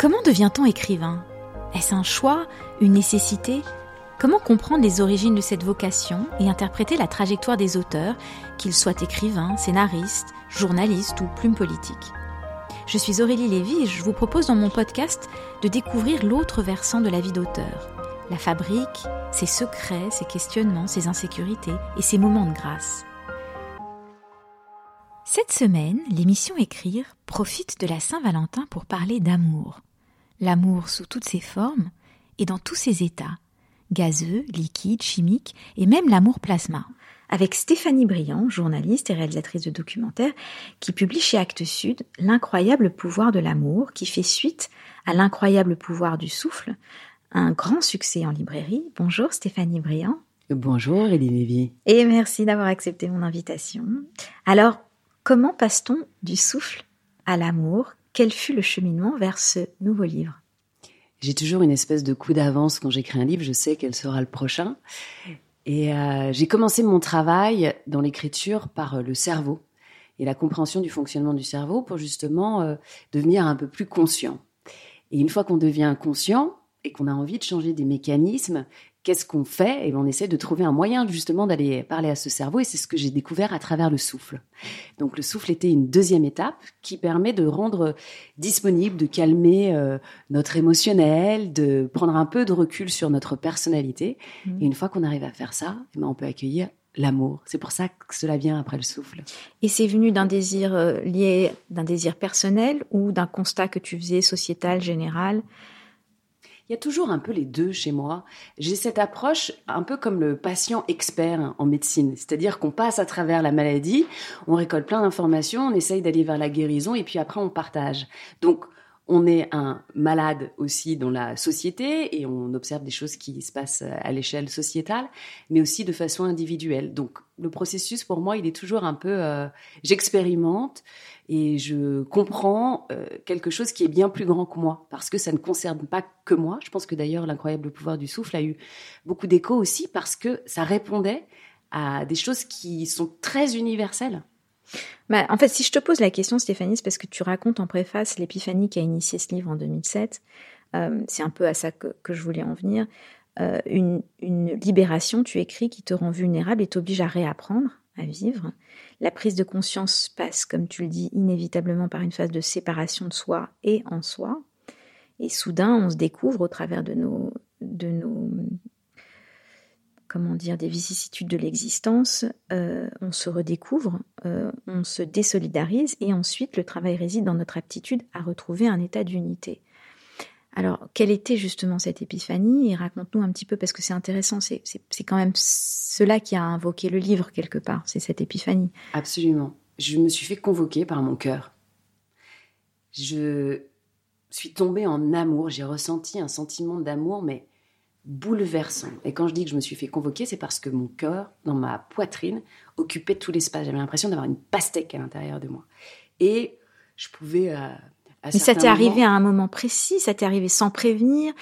Comment devient-on écrivain? Est-ce un choix Une nécessité? Comment comprendre les origines de cette vocation et interpréter la trajectoire des auteurs, qu'ils soient écrivains, scénaristes, journalistes ou plumes politiques Je suis Aurélie Lévy et je vous propose dans mon podcast de découvrir l'autre versant de la vie d'auteur. La fabrique, ses secrets, ses questionnements, ses insécurités et ses moments de grâce. Cette semaine, l'émission Écrire profite de la Saint-Valentin pour parler d'amour. L'amour sous toutes ses formes et dans tous ses états, gazeux, liquide, chimique et même l'amour plasma. Avec Stéphanie Briand, journaliste et réalisatrice de documentaires, qui publie chez Actes Sud L'incroyable pouvoir de l'amour, qui fait suite à L'incroyable pouvoir du souffle, un grand succès en librairie. Bonjour Stéphanie Briand. Bonjour Elie Lévy. Et merci d'avoir accepté mon invitation. Alors, comment passe-t-on du souffle à l'amour? Quel fut le cheminement vers ce nouveau livre? J'ai toujours une espèce de coup d'avance quand j'écris un livre, je sais quel sera le prochain. Et euh, j'ai commencé mon travail dans l'écriture par euh, le cerveau et la compréhension du fonctionnement du cerveau pour justement euh, devenir un peu plus conscient. Et une fois qu'on devient conscient et qu'on a envie de changer des mécanismes, qu'est-ce qu'on fait Et on essaie de trouver un moyen justement d'aller parler à ce cerveau et c'est ce que j'ai découvert à travers le souffle. Donc le souffle était une deuxième étape qui permet de rendre disponible, de calmer euh, notre émotionnel, de prendre un peu de recul sur notre personnalité. Et une fois qu'on arrive à faire ça, eh ben, on peut accueillir l'amour. C'est pour ça que cela vient après le souffle. Et c'est venu d'un désir euh, lié, d'un désir personnel ou d'un constat que tu faisais sociétal, général? Il y a toujours un peu les deux chez moi. J'ai cette approche un peu comme le patient expert en médecine. C'est-à-dire qu'on passe à travers la maladie, on récolte plein d'informations, on essaye d'aller vers la guérison et puis après on partage. Donc, on est un malade aussi dans la société et on observe des choses qui se passent à l'échelle sociétale, mais aussi de façon individuelle. Donc le processus pour moi, il est toujours un peu, euh, j'expérimente et je comprends euh, quelque chose qui est bien plus grand que moi parce que ça ne concerne pas que moi. Je pense que d'ailleurs l'incroyable pouvoir du souffle a eu beaucoup d'écho aussi parce que ça répondait à des choses qui sont très universelles. Bah, en fait, si je te pose la question, Stéphanie, c'est parce que tu racontes en préface l'épiphanie qui a initié ce livre en 2007. Euh, c'est un peu à ça que, je voulais en venir. Euh, une, une libération, tu écris, qui te rend vulnérable et t'oblige à réapprendre à vivre. La prise de conscience passe, comme tu le dis, inévitablement par une phase de séparation de soi et en soi. Et soudain, on se découvre au travers de nos, comment dire, des vicissitudes de l'existence, euh, on se redécouvre, euh, on se désolidarise et ensuite le travail réside dans notre aptitude à retrouver un état d'unité. Alors, quelle était justement cette épiphanie? Et raconte-nous un petit peu, parce que c'est intéressant, c'est quand même cela qui a invoqué le livre quelque part, c'est cette épiphanie. Absolument. Je me suis fait convoquer par mon cœur. Je suis tombée en amour, j'ai ressenti un sentiment d'amour, mais bouleversant. Et quand je dis que je me suis fait convoquer, c'est parce que mon cœur, dans ma poitrine, occupait tout l'espace. J'avais l'impression d'avoir une pastèque à l'intérieur de moi. Et je pouvais... Euh, Mais ça t'est arrivé à un moment précis Ça t'est arrivé sans prévenir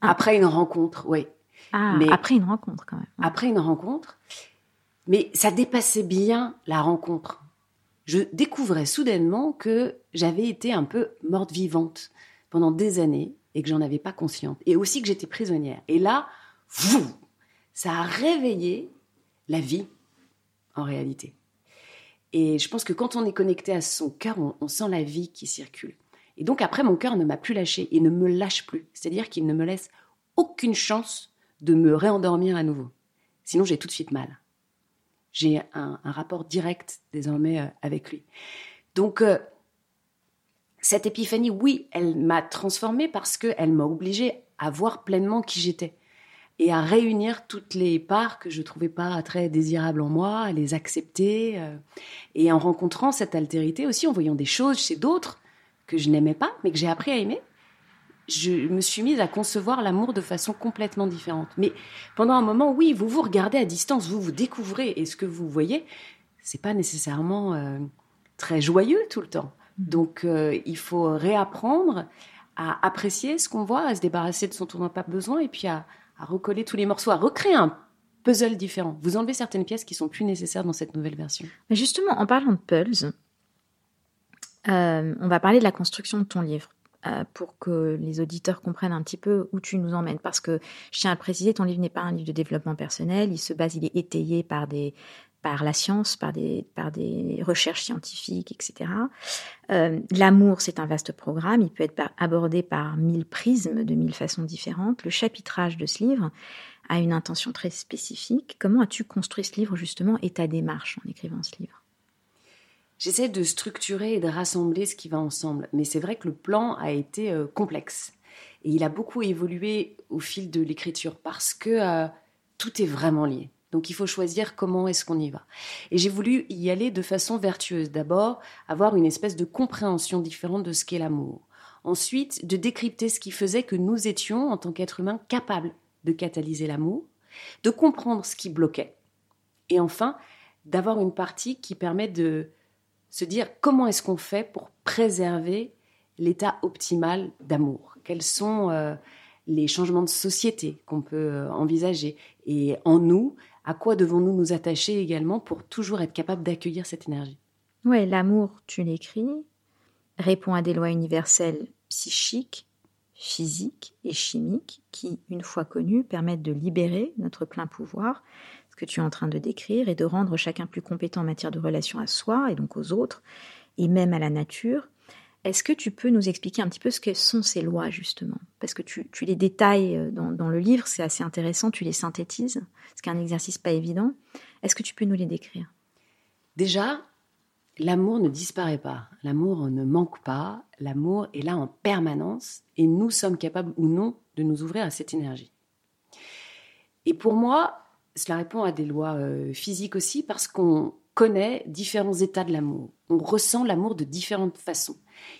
Après une rencontre, oui. Ah, Mais- après une rencontre quand même. Après une rencontre. Mais ça dépassait bien la rencontre. Je découvrais soudainement que j'avais été un peu morte vivante pendant des années et que j'en avais pas conscience. Et aussi que j'étais prisonnière. Et là, vous, ça a réveillé la vie, en réalité. Et je pense que quand on est connecté à son cœur, on, on sent la vie qui circule. Et donc après, mon cœur ne m'a plus lâché et ne me lâche plus. C'est-à-dire qu'il ne me laisse aucune chance de me réendormir à nouveau. Sinon, j'ai tout de suite mal. J'ai un, rapport direct désormais euh, avec lui. Donc, euh, cette épiphanie, oui, elle m'a transformée parce qu'elle m'a obligée à voir pleinement qui j'étais. et à réunir toutes les parts que je trouvais pas très désirables en moi, à les accepter. euh, et en rencontrant cette altérité aussi, en voyant des choses chez d'autres que je n'aimais pas, mais que j'ai appris à aimer, je me suis mise à concevoir l'amour de façon complètement différente. Mais pendant un moment, oui, vous vous regardez à distance, vous vous découvrez, et ce que vous voyez, c'est pas nécessairement euh, très joyeux tout le temps. Donc, euh, il faut réapprendre à apprécier ce qu'on voit, à se débarrasser de son tour pas besoin, et puis à, à recoller tous les morceaux, à recréer un puzzle différent. Vous enlevez certaines pièces qui sont plus nécessaires dans cette nouvelle version. Mais justement, en parlant de puzzles, euh, on va parler de la construction de ton livre euh, pour que les auditeurs comprennent un petit peu où tu nous emmènes. Parce que je tiens à préciser, ton livre n'est pas un livre de développement personnel. Il se base, il est étayé par des par la science, par des, par des recherches scientifiques, etc. Euh, L'amour, c'est un vaste programme. Il peut être abordé par mille prismes, de mille façons différentes. Le chapitrage de ce livre a une intention très spécifique. Comment as-tu construit ce livre, justement, et ta démarche en écrivant ce livre? J'essaie de structurer et de rassembler ce qui va ensemble, mais c'est vrai que le plan a été euh, complexe et il a beaucoup évolué au fil de l'écriture parce que euh, tout est vraiment lié. Donc il faut choisir comment est-ce qu'on y va. Et j'ai voulu y aller de façon vertueuse. D'abord, avoir une espèce de compréhension différente de ce qu'est l'amour. Ensuite, de décrypter ce qui faisait que nous étions, en tant qu'êtres humains, capables de catalyser l'amour, de comprendre ce qui bloquait. Et enfin, d'avoir une partie qui permet de se dire comment est-ce qu'on fait pour préserver l'état optimal d'amour. Quels sont euh, les changements de société qu'on peut euh, envisager Et en nous, à quoi devons-nous nous attacher également pour toujours être capable d'accueillir cette énergie? Ouais, l'amour, tu l'écris, répond à des lois universelles psychiques, physiques et chimiques qui, une fois connues, permettent de libérer notre plein pouvoir, que tu es en train de décrire, et de rendre chacun plus compétent en matière de relation à soi et donc aux autres, et même à la nature. Est-ce que tu peux nous expliquer un petit peu ce que sont ces lois, justement? Parce que tu, les détailles euh, dans le livre, c'est assez intéressant, tu les synthétises, ce qui est un exercice pas évident. Est-ce que tu peux nous les décrire? Déjà, l'amour ne disparaît pas, l'amour ne manque pas, l'amour est là en permanence et nous sommes capables ou non de nous ouvrir à cette énergie. Et pour moi, cela répond à des lois euh, physiques aussi parce qu'on connaît différents états de l'amour. On ressent l'amour de différentes façons.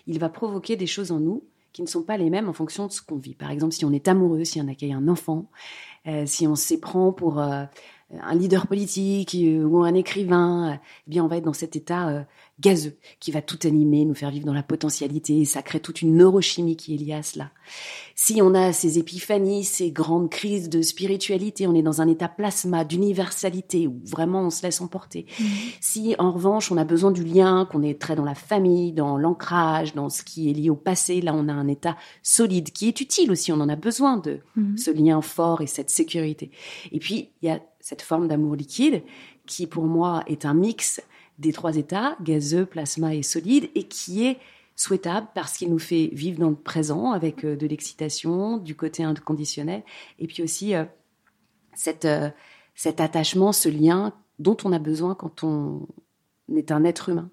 Il va provoquer des choses en nous qui ne sont pas les mêmes en fonction de ce qu'on vit. Par exemple, si on est amoureux, si on accueille un enfant, euh, si on s'éprend pour euh, un leader politique euh, ou un écrivain, euh, eh bien on va être dans cet état euh, gazeux qui va tout animer, nous faire vivre dans la potentialité, et ça crée toute une neurochimie qui est liée à cela. Si on a ces épiphanies, ces grandes crises de spiritualité, on est dans un état plasma, d'universalité, où vraiment on se laisse emporter. Si en revanche on a besoin du lien, qu'on est très dans la famille, dans l'ancrage, dans ce qui est lié au passé, là on a un état solide qui est utile aussi, on en a besoin de ce lien fort et cette sécurité. Et puis il y a cette forme d'amour liquide qui pour moi est un mix des trois états, gazeux, plasma et solide, et qui est souhaitable parce qu'il nous fait vivre dans le présent avec euh, de l'excitation, du côté inconditionnel, et puis aussi euh, cette, euh, cet attachement, ce lien dont on a besoin quand on est un être humain.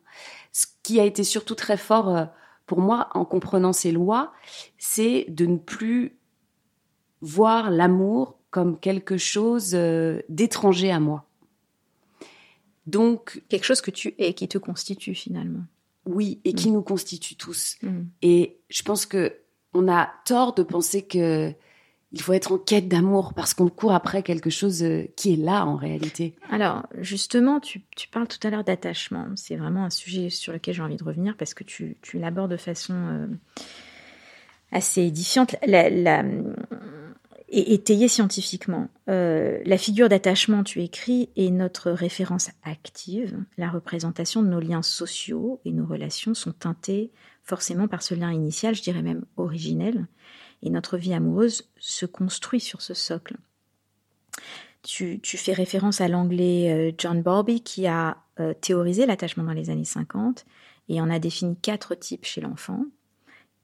Ce qui a été surtout très fort pour moi en comprenant ces lois, c'est de ne plus voir l'amour comme quelque chose euh, d'étranger à moi. Donc, Quelque chose que tu es, qui te constitue finalement. oui, et qui nous constitue tous. Mm. Et je pense que on a tort de penser que il faut être en quête d'amour parce qu'on court après quelque chose euh, qui est là en réalité. Alors, justement, tu, tu parles tout à l'heure d'attachement. C'est vraiment un sujet sur lequel j'ai envie de revenir parce que tu, tu l'abordes de façon euh, assez édifiante la, la- et étayée scientifiquement. Euh, la figure d'attachement, tu écris, est notre référence active. La représentation de nos liens sociaux et nos relations sont teintées forcément par ce lien initial, je dirais même originel. Et notre vie amoureuse se construit sur ce socle. Tu, tu fais référence à l'anglais euh, John Bowlby qui a euh, théorisé l'attachement dans les années 50 et en a défini quatre types chez l'enfant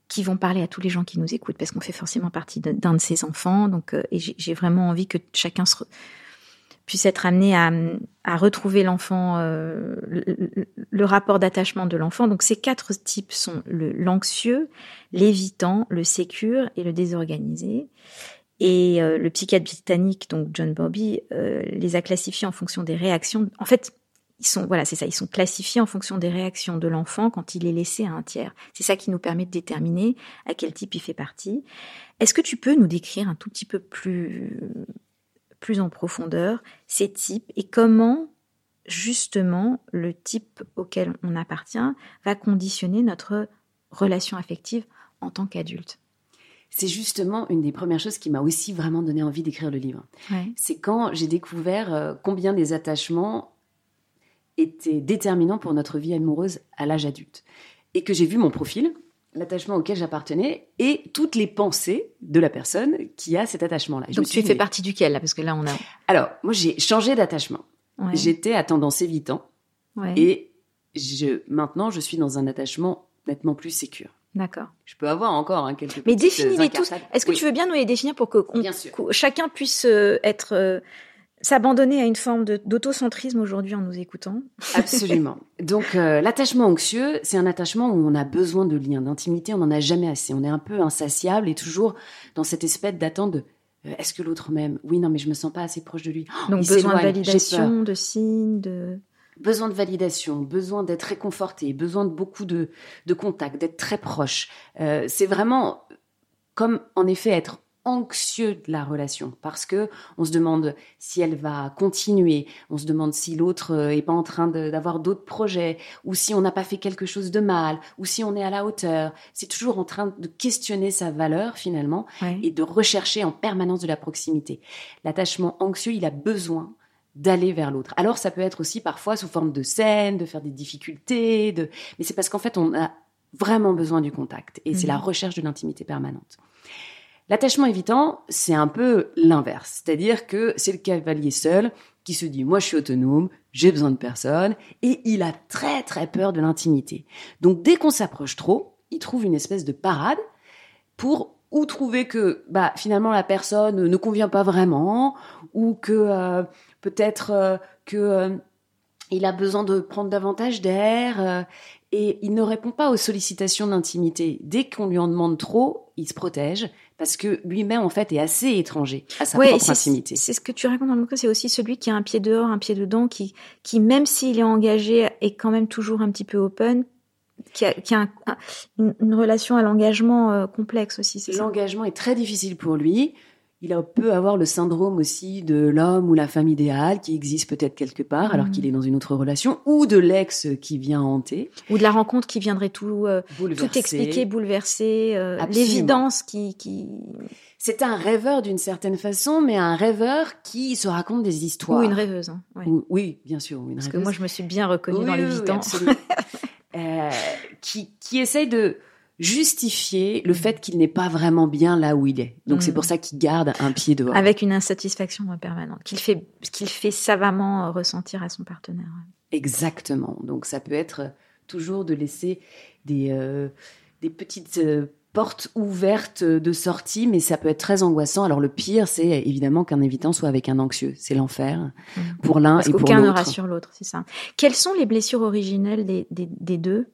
qui vont parler à tous les gens qui nous écoutent parce qu'on fait forcément partie d'un de ces enfants. Donc, euh, et j'ai vraiment envie que chacun se puisse être amené à, à retrouver l'enfant, euh, le, rapport d'attachement de l'enfant. Donc, ces quatre types sont l'anxieux, l'évitant, le sécure et le désorganisé. Et euh, le psychiatre britannique, donc John Bobby, euh, les a classifiés en fonction des réactions. En fait, ils sont, voilà, c'est ça, ils sont classifiés en fonction des réactions de l'enfant quand il est laissé à un tiers. C'est ça qui nous permet de déterminer à quel type il fait partie. Est-ce que tu peux nous décrire un tout petit peu plus, plus en profondeur ces types et comment justement le type auquel on appartient va conditionner notre relation affective en tant qu'adulte? C'est justement une des premières choses qui m'a aussi vraiment donné envie d'écrire le livre. C'est quand j'ai découvert euh, combien des attachements étaient déterminants pour notre vie amoureuse à l'âge adulte. Et que j'ai vu mon profil, l'attachement auquel j'appartenais et toutes les pensées de la personne qui a cet attachement-là. Donc tu fais partie duquel là? Parce que là on a. Alors moi j'ai changé d'attachement. J'étais à tendance évitant et je, maintenant je suis dans un attachement nettement plus sécure. D'accord. Je peux avoir encore hein, quelques Mais définis-les tous. Est-ce que tu veux bien nous les définir pour que, chacun puisse euh, être euh, s'abandonner à une forme d'autocentrisme aujourd'hui en nous écoutant Absolument. Donc euh, l'attachement anxieux, c'est un attachement où on a besoin de liens, d'intimité, on n'en a jamais assez. On est un peu insatiable et toujours dans cette espèce d'attente de est-ce que l'autre m'aime? Oui, non, mais je me sens pas assez proche de lui. Donc besoin de validation, de signes, de besoin de validation, besoin d'être réconforté, besoin de beaucoup de, de contact, d'être très proche. Euh, c'est vraiment comme en effet être anxieux de la relation parce que on se demande si elle va continuer, on se demande si l'autre euh, est pas en train d'avoir d'autres projets ou si on n'a pas fait quelque chose de mal ou si on est à la hauteur. C'est toujours en train de questionner sa valeur finalement et de rechercher en permanence de la proximité. L'attachement anxieux, il a besoin d'aller vers l'autre. Alors ça peut être aussi parfois sous forme de scène, de faire des difficultés, de... mais c'est parce qu'en fait on a vraiment besoin du contact et c'est la mhm. recherche de l'intimité permanente. L'attachement évitant, c'est un peu l'inverse, c'est-à-dire que c'est le cavalier seul qui se dit moi je suis autonome, j'ai besoin de personne et il a très très peur de l'intimité. Donc dès qu'on s'approche trop, il trouve une espèce de parade pour ou trouver que bah finalement la personne ne convient pas vraiment ou que euh, peut-être euh, que euh, il a besoin de prendre davantage d'air euh, et il ne répond pas aux sollicitations d'intimité. Dès qu'on lui en demande trop, il se protège parce que lui-même en fait est assez étranger à sa propre intimité. C'est ce que tu racontes dans le bouquin, c'est aussi celui qui a un pied dehors, un pied dedans, qui, qui même s'il est engagé, est quand même toujours un petit peu open, qui a, qui a une, relation à l'engagement complexe aussi. L'engagement est très difficile pour lui il peut avoir le syndrome aussi de l'homme ou la femme idéale qui existe peut-être quelque part alors qu'il est dans une autre relation, ou de l'ex qui vient hanter. Ou de la rencontre qui viendrait tout, euh, tout expliquer, bouleverser, euh, l'évidence qui... qui... C'est un rêveur d'une certaine façon, mais un rêveur qui se raconte des histoires. Ou une rêveuse. Hein, oui, bien sûr. Une Parce que moi, je me suis bien reconnue dans l'évitant. euh, qui, qui essaye de justifier le fait qu'il n'est pas vraiment bien là où il est. Donc c'est mm. pour ça qu'il garde un pied dehors. Avec une insatisfaction permanente qu'il fait qu'il fait savamment ressentir à son partenaire. Exactement. Donc ça peut être toujours de laisser des euh, des petites euh, portes ouvertes de sortie, mais ça peut être très angoissant. Alors le pire, c'est évidemment qu'un évitant soit avec un anxieux. C'est l'enfer mm. pour l'un et pour l'autre. Qu'aucun ne rassure l'autre, c'est ça. Quelles sont les blessures originelles des, des, des deux?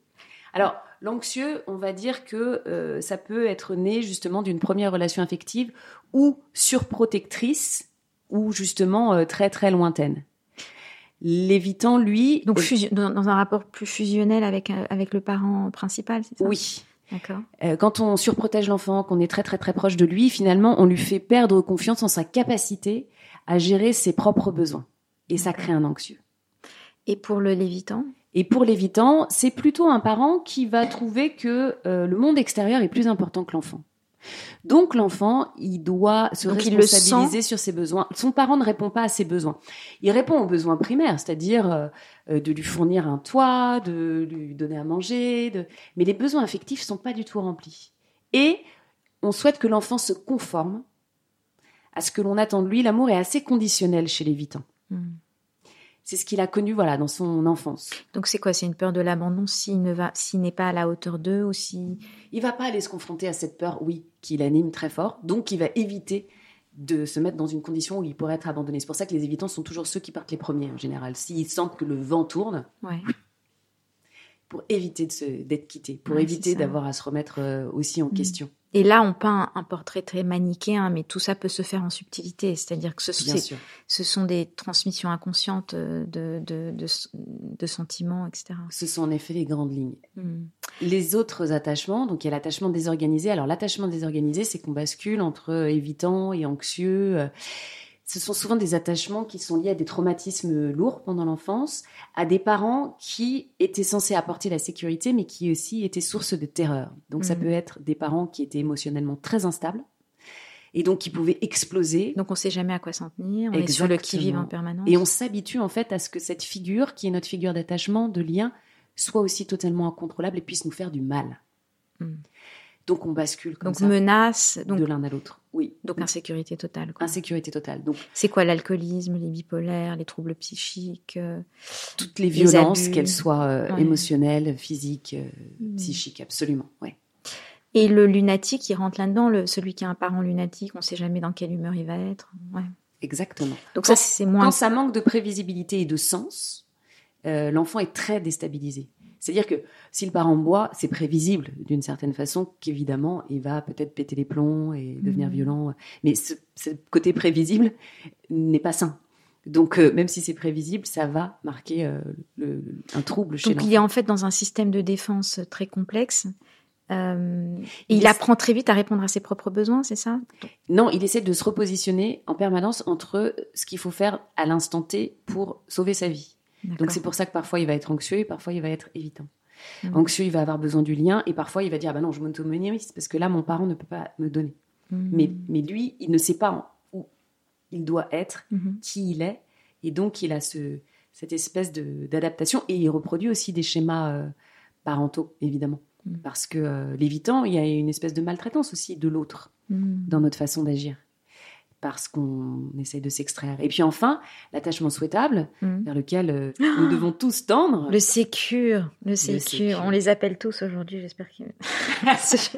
Alors, L'anxieux, on va dire que euh, ça peut être né justement d'une première relation affective ou surprotectrice ou justement euh, très très lointaine. L'évitant, lui... Donc dans, un rapport plus fusionnel avec, euh, avec le parent principal, c'est ça? Oui. D'accord. quand on surprotège l'enfant, qu'on est très très très proche de lui, finalement, on lui fait perdre confiance en sa capacité à gérer ses propres besoins. Et ça crée un anxieux. Et pour le lévitant? Et pour l'évitant, c'est plutôt un parent qui va trouver que euh, le monde extérieur est plus important que l'enfant. Donc l'enfant, il doit se responsabiliser sur ses besoins. Son parent ne répond pas à ses besoins. Il répond aux besoins primaires, c'est-à-dire euh, euh, de lui fournir un toit, de lui donner à manger, de... mais les besoins affectifs sont pas du tout remplis. Et on souhaite que l'enfant se conforme à ce que l'on attend de lui. L'amour est assez conditionnel chez l'évitant. Hmm. C'est ce qu'il a connu voilà dans son enfance. Donc c'est quoi? C'est une peur de l'abandon s'il ne va s'il n'est pas à la hauteur d'eux ou si il va pas aller se confronter à cette peur oui qui l'anime très fort. Donc il va éviter de se mettre dans une condition où il pourrait être abandonné. C'est pour ça que les évitants sont toujours ceux qui partent les premiers en général. S'ils sentent que le vent tourne, pour éviter d'être quittés, pour éviter d'avoir à se remettre euh, aussi en mm. question. Et là, on peint un portrait très manichéen, mais tout ça peut se faire en subtilité. C'est-à-dire que ce, sont des transmissions inconscientes euh, de, de, de, de sentiments, etc. Ce sont en effet les grandes lignes. Mm. Les autres attachements, donc il y a l'attachement désorganisé. Alors l'attachement désorganisé, c'est qu'on bascule entre euh, évitant et anxieux. Ce sont souvent des attachements qui sont liés à des traumatismes lourds pendant l'enfance, à des parents qui étaient censés apporter la sécurité, mais qui aussi étaient source de terreur. Donc ça Mhm. peut être des parents qui étaient émotionnellement très instables et donc qui pouvaient exploser. Donc, on sait jamais à quoi s'en tenir. On est sur le qui-vive en Exactement. permanence. Et on s'habitue en fait à ce que cette figure, qui est notre figure d'attachement, de lien, soit aussi totalement incontrôlable et puisse nous faire du mal. Mm. Donc on bascule comme Donc, ça menace, donc, de l'un à l'autre. Oui. donc insécurité totale. quoi. Insécurité totale. Donc C'est quoi l'alcoolisme, les bipolaires, les troubles psychiques euh, toutes les Les violences, qu'elles soient euh, Ouais. émotionnelles, physiques, euh, Mm. psychiques, absolument. Ouais. Et le lunatique, il rentre là-dedans, le, celui qui a un parent lunatique, on ne sait jamais dans quelle humeur il va être. Ouais. Exactement. Donc Quand- ça, c'est moins... Quand ça manque de prévisibilité et de sens, l'enfant est très déstabilisé. C'est-à-dire que si le parent boit, c'est prévisible d'une certaine façon qu'évidemment, il va peut-être péter les plombs et devenir Mhm. violent. Mais ce, ce côté prévisible n'est pas sain. Donc, euh, même si c'est prévisible, ça va marquer euh, le- un trouble chez Donc il est en fait dans un système de défense très complexe. Euh, et Il il, apprend très vite à répondre à ses propres besoins, c'est ça? Non, il essaie de se repositionner en permanence entre ce qu'il faut faire à l'instant T pour sauver sa vie. Donc c'est pour ça que parfois il va être anxieux et parfois il va être évitant. Mhm. Anxieux, il va avoir besoin du lien et parfois il va dire ah bah non, je m'autonomise parce que là mon parent ne peut pas me donner. Mhm. Mais, mais lui, il ne sait pas où il doit être, Mhm. qui il est et donc il a ce, cette espèce de- d'adaptation et il reproduit aussi des schémas euh, parentaux évidemment. Parce que euh, l'évitant, il y a une espèce de maltraitance aussi de l'autre dans notre façon d'agir. Parce qu'on essaye de s'extraire. Et puis enfin, l'attachement souhaitable, Mhm. vers lequel euh, nous devons tous tendre. Le sécure, le sécure, on les appelle tous aujourd'hui, j'espère que C'est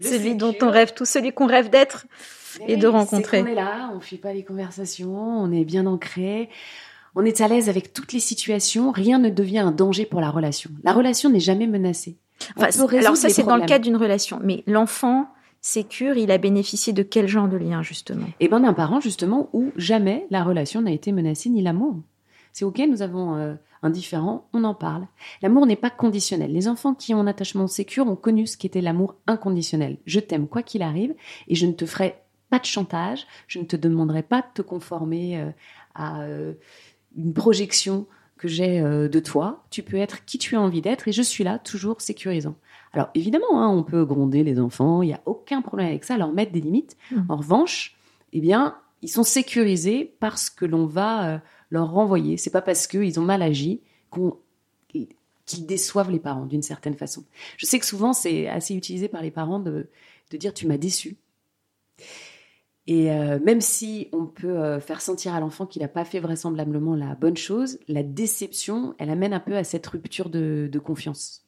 celui, dont on rêve, tout celui qu'on rêve d'être. et de rencontrer. qu'on est là, on fuit pas les conversations, on est bien ancré, on est à l'aise avec toutes les situations, rien ne devient un danger pour la relation. La relation n'est jamais menacée. On Enfin, alors ça, c'est dans le cadre d'une relation. Mais l'enfant sécure, il a bénéficié de quel genre de lien, justement? Et ben d'un parent justement où jamais la relation n'a été menacée ni l'amour. C'est ok, nous avons euh, un différent, on en parle. L'amour n'est pas conditionnel. Les enfants qui ont un attachement sécure ont connu ce qu'était l'amour inconditionnel. Je t'aime quoi qu'il arrive et je ne te ferai pas de chantage, je ne te demanderai pas de te conformer euh, à euh, une projection que j'ai de toi. Tu peux être qui tu as envie d'être et je suis là, toujours sécurisant. Alors évidemment, hein, on peut gronder les enfants, il n'y a aucun problème avec ça, leur mettre des limites. Mhm. En revanche, eh bien, ils sont sécurisés parce que l'on va euh, leur renvoyer. C'est pas parce qu'ils ont mal agi qu'on qu'ils déçoivent les parents d'une certaine façon. Je sais que souvent c'est assez utilisé par les parents de, de dire tu m'as déçu. Et euh, même si on peut euh, faire sentir à l'enfant qu'il n'a pas fait vraisemblablement la bonne chose, la déception, elle amène un peu à cette rupture de, de confiance.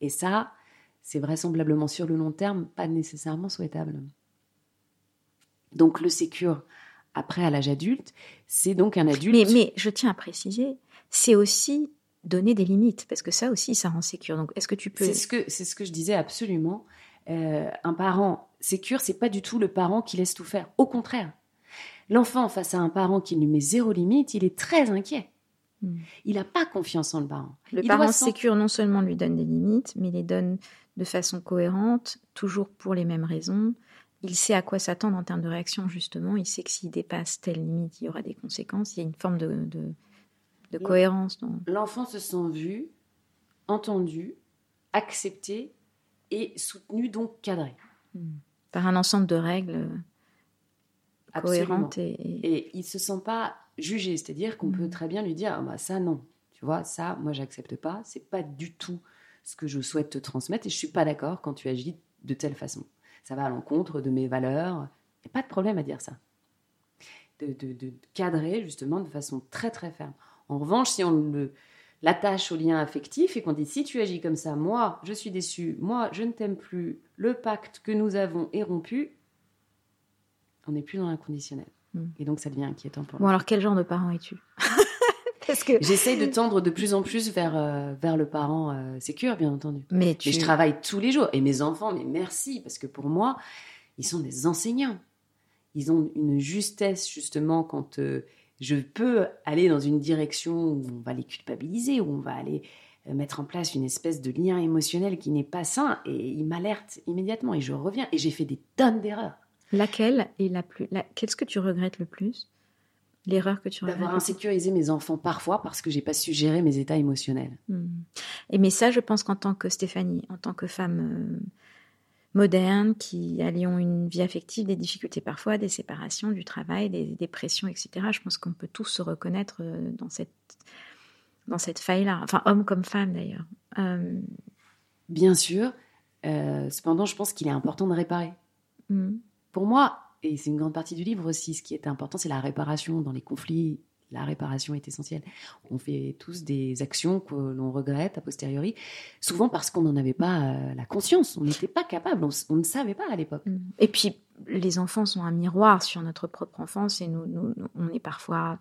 Et ça, c'est vraisemblablement sur le long terme pas nécessairement souhaitable. Donc le sécure après à l'âge adulte, c'est donc un adulte. mais, mais je tiens à préciser, c'est aussi donner des limites, parce que ça aussi, ça rend sécure. Donc, est-ce que tu peux... C'est ce que c'est ce que je disais absolument. Euh, un parent sécure, c'est pas du tout le parent qui laisse tout faire. Au contraire, l'enfant face à un parent qui lui met zéro limite, il est très inquiet. Hmm. Il n'a pas confiance en le parent. Le Il parent sécure non seulement lui donne des limites, mais les donne de façon cohérente, toujours pour les mêmes raisons. Il sait à quoi s'attendre en termes de réaction, justement. Il sait que s'il dépasse telle limite, il y aura des conséquences. Il y a une forme de, de, de cohérence. Dans... L'enfant se sent vu, entendu, accepté et soutenu, donc cadré. Par un ensemble de règles Absolument. et, et- il se sent pas jugé, c'est-à-dire qu'on peut très bien lui dire ah bah ça non, tu vois ça moi j'accepte pas, c'est pas du tout ce que je souhaite te transmettre et je suis pas d'accord quand tu agis de telle façon. Ça va à l'encontre de mes valeurs. Il n'y a pas de problème à dire ça. De, de- de cadrer justement de façon très très ferme. En revanche, si on le l'attache au lien affectif et qu'on dit si tu agis comme ça, moi je suis déçu, moi je ne t'aime plus, le pacte que nous avons est rompu, on n'est plus dans l'inconditionnel. Mm. Et donc ça devient inquiétant pour Bon, alors quel genre de parent es-tu Parce que J'essaye de tendre de plus en plus vers, euh, vers le parent euh, sécure, bien entendu. mais tu Mais je travaille tous les jours. Et mes enfants, mais merci, parce que pour moi, ils sont des enseignants. Ils ont une justesse, justement, quand euh, je peux aller dans une direction où on va les culpabiliser, où on va aller euh, mettre en place une espèce de lien émotionnel qui n'est pas sain. Et ils m'alertent immédiatement. Et je reviens. Et j'ai fait des tonnes d'erreurs. Laquelle est la plus la- qu'est-ce que tu regrettes le plus? L'erreur que tu regrettes? D'avoir insécurisé mes enfants parfois parce que j'ai pas su gérer mes états émotionnels. Hmm. Et mais ça, je pense qu'en tant que Stéphanie, en tant que femme euh, moderne, qui allions une vie affective, des difficultés parfois, des séparations, du travail, des, des pressions, etc., je pense qu'on peut tous se reconnaître euh, dans cette, dans cette faille-là. Enfin, homme comme femme d'ailleurs. Euh, Bien sûr. euh, cependant, je pense qu'il est important de réparer. hmm. Pour moi, et c'est une grande partie du livre aussi, ce qui est important, c'est la réparation. Dans les conflits, la réparation est essentielle. On fait tous des actions que l'on regrette a posteriori, souvent parce qu'on n'en avait pas euh, la conscience. On n'était pas capable, on, ne savait pas à l'époque. Mm. Et puis, les enfants sont un miroir sur notre propre enfance et nous, on est parfois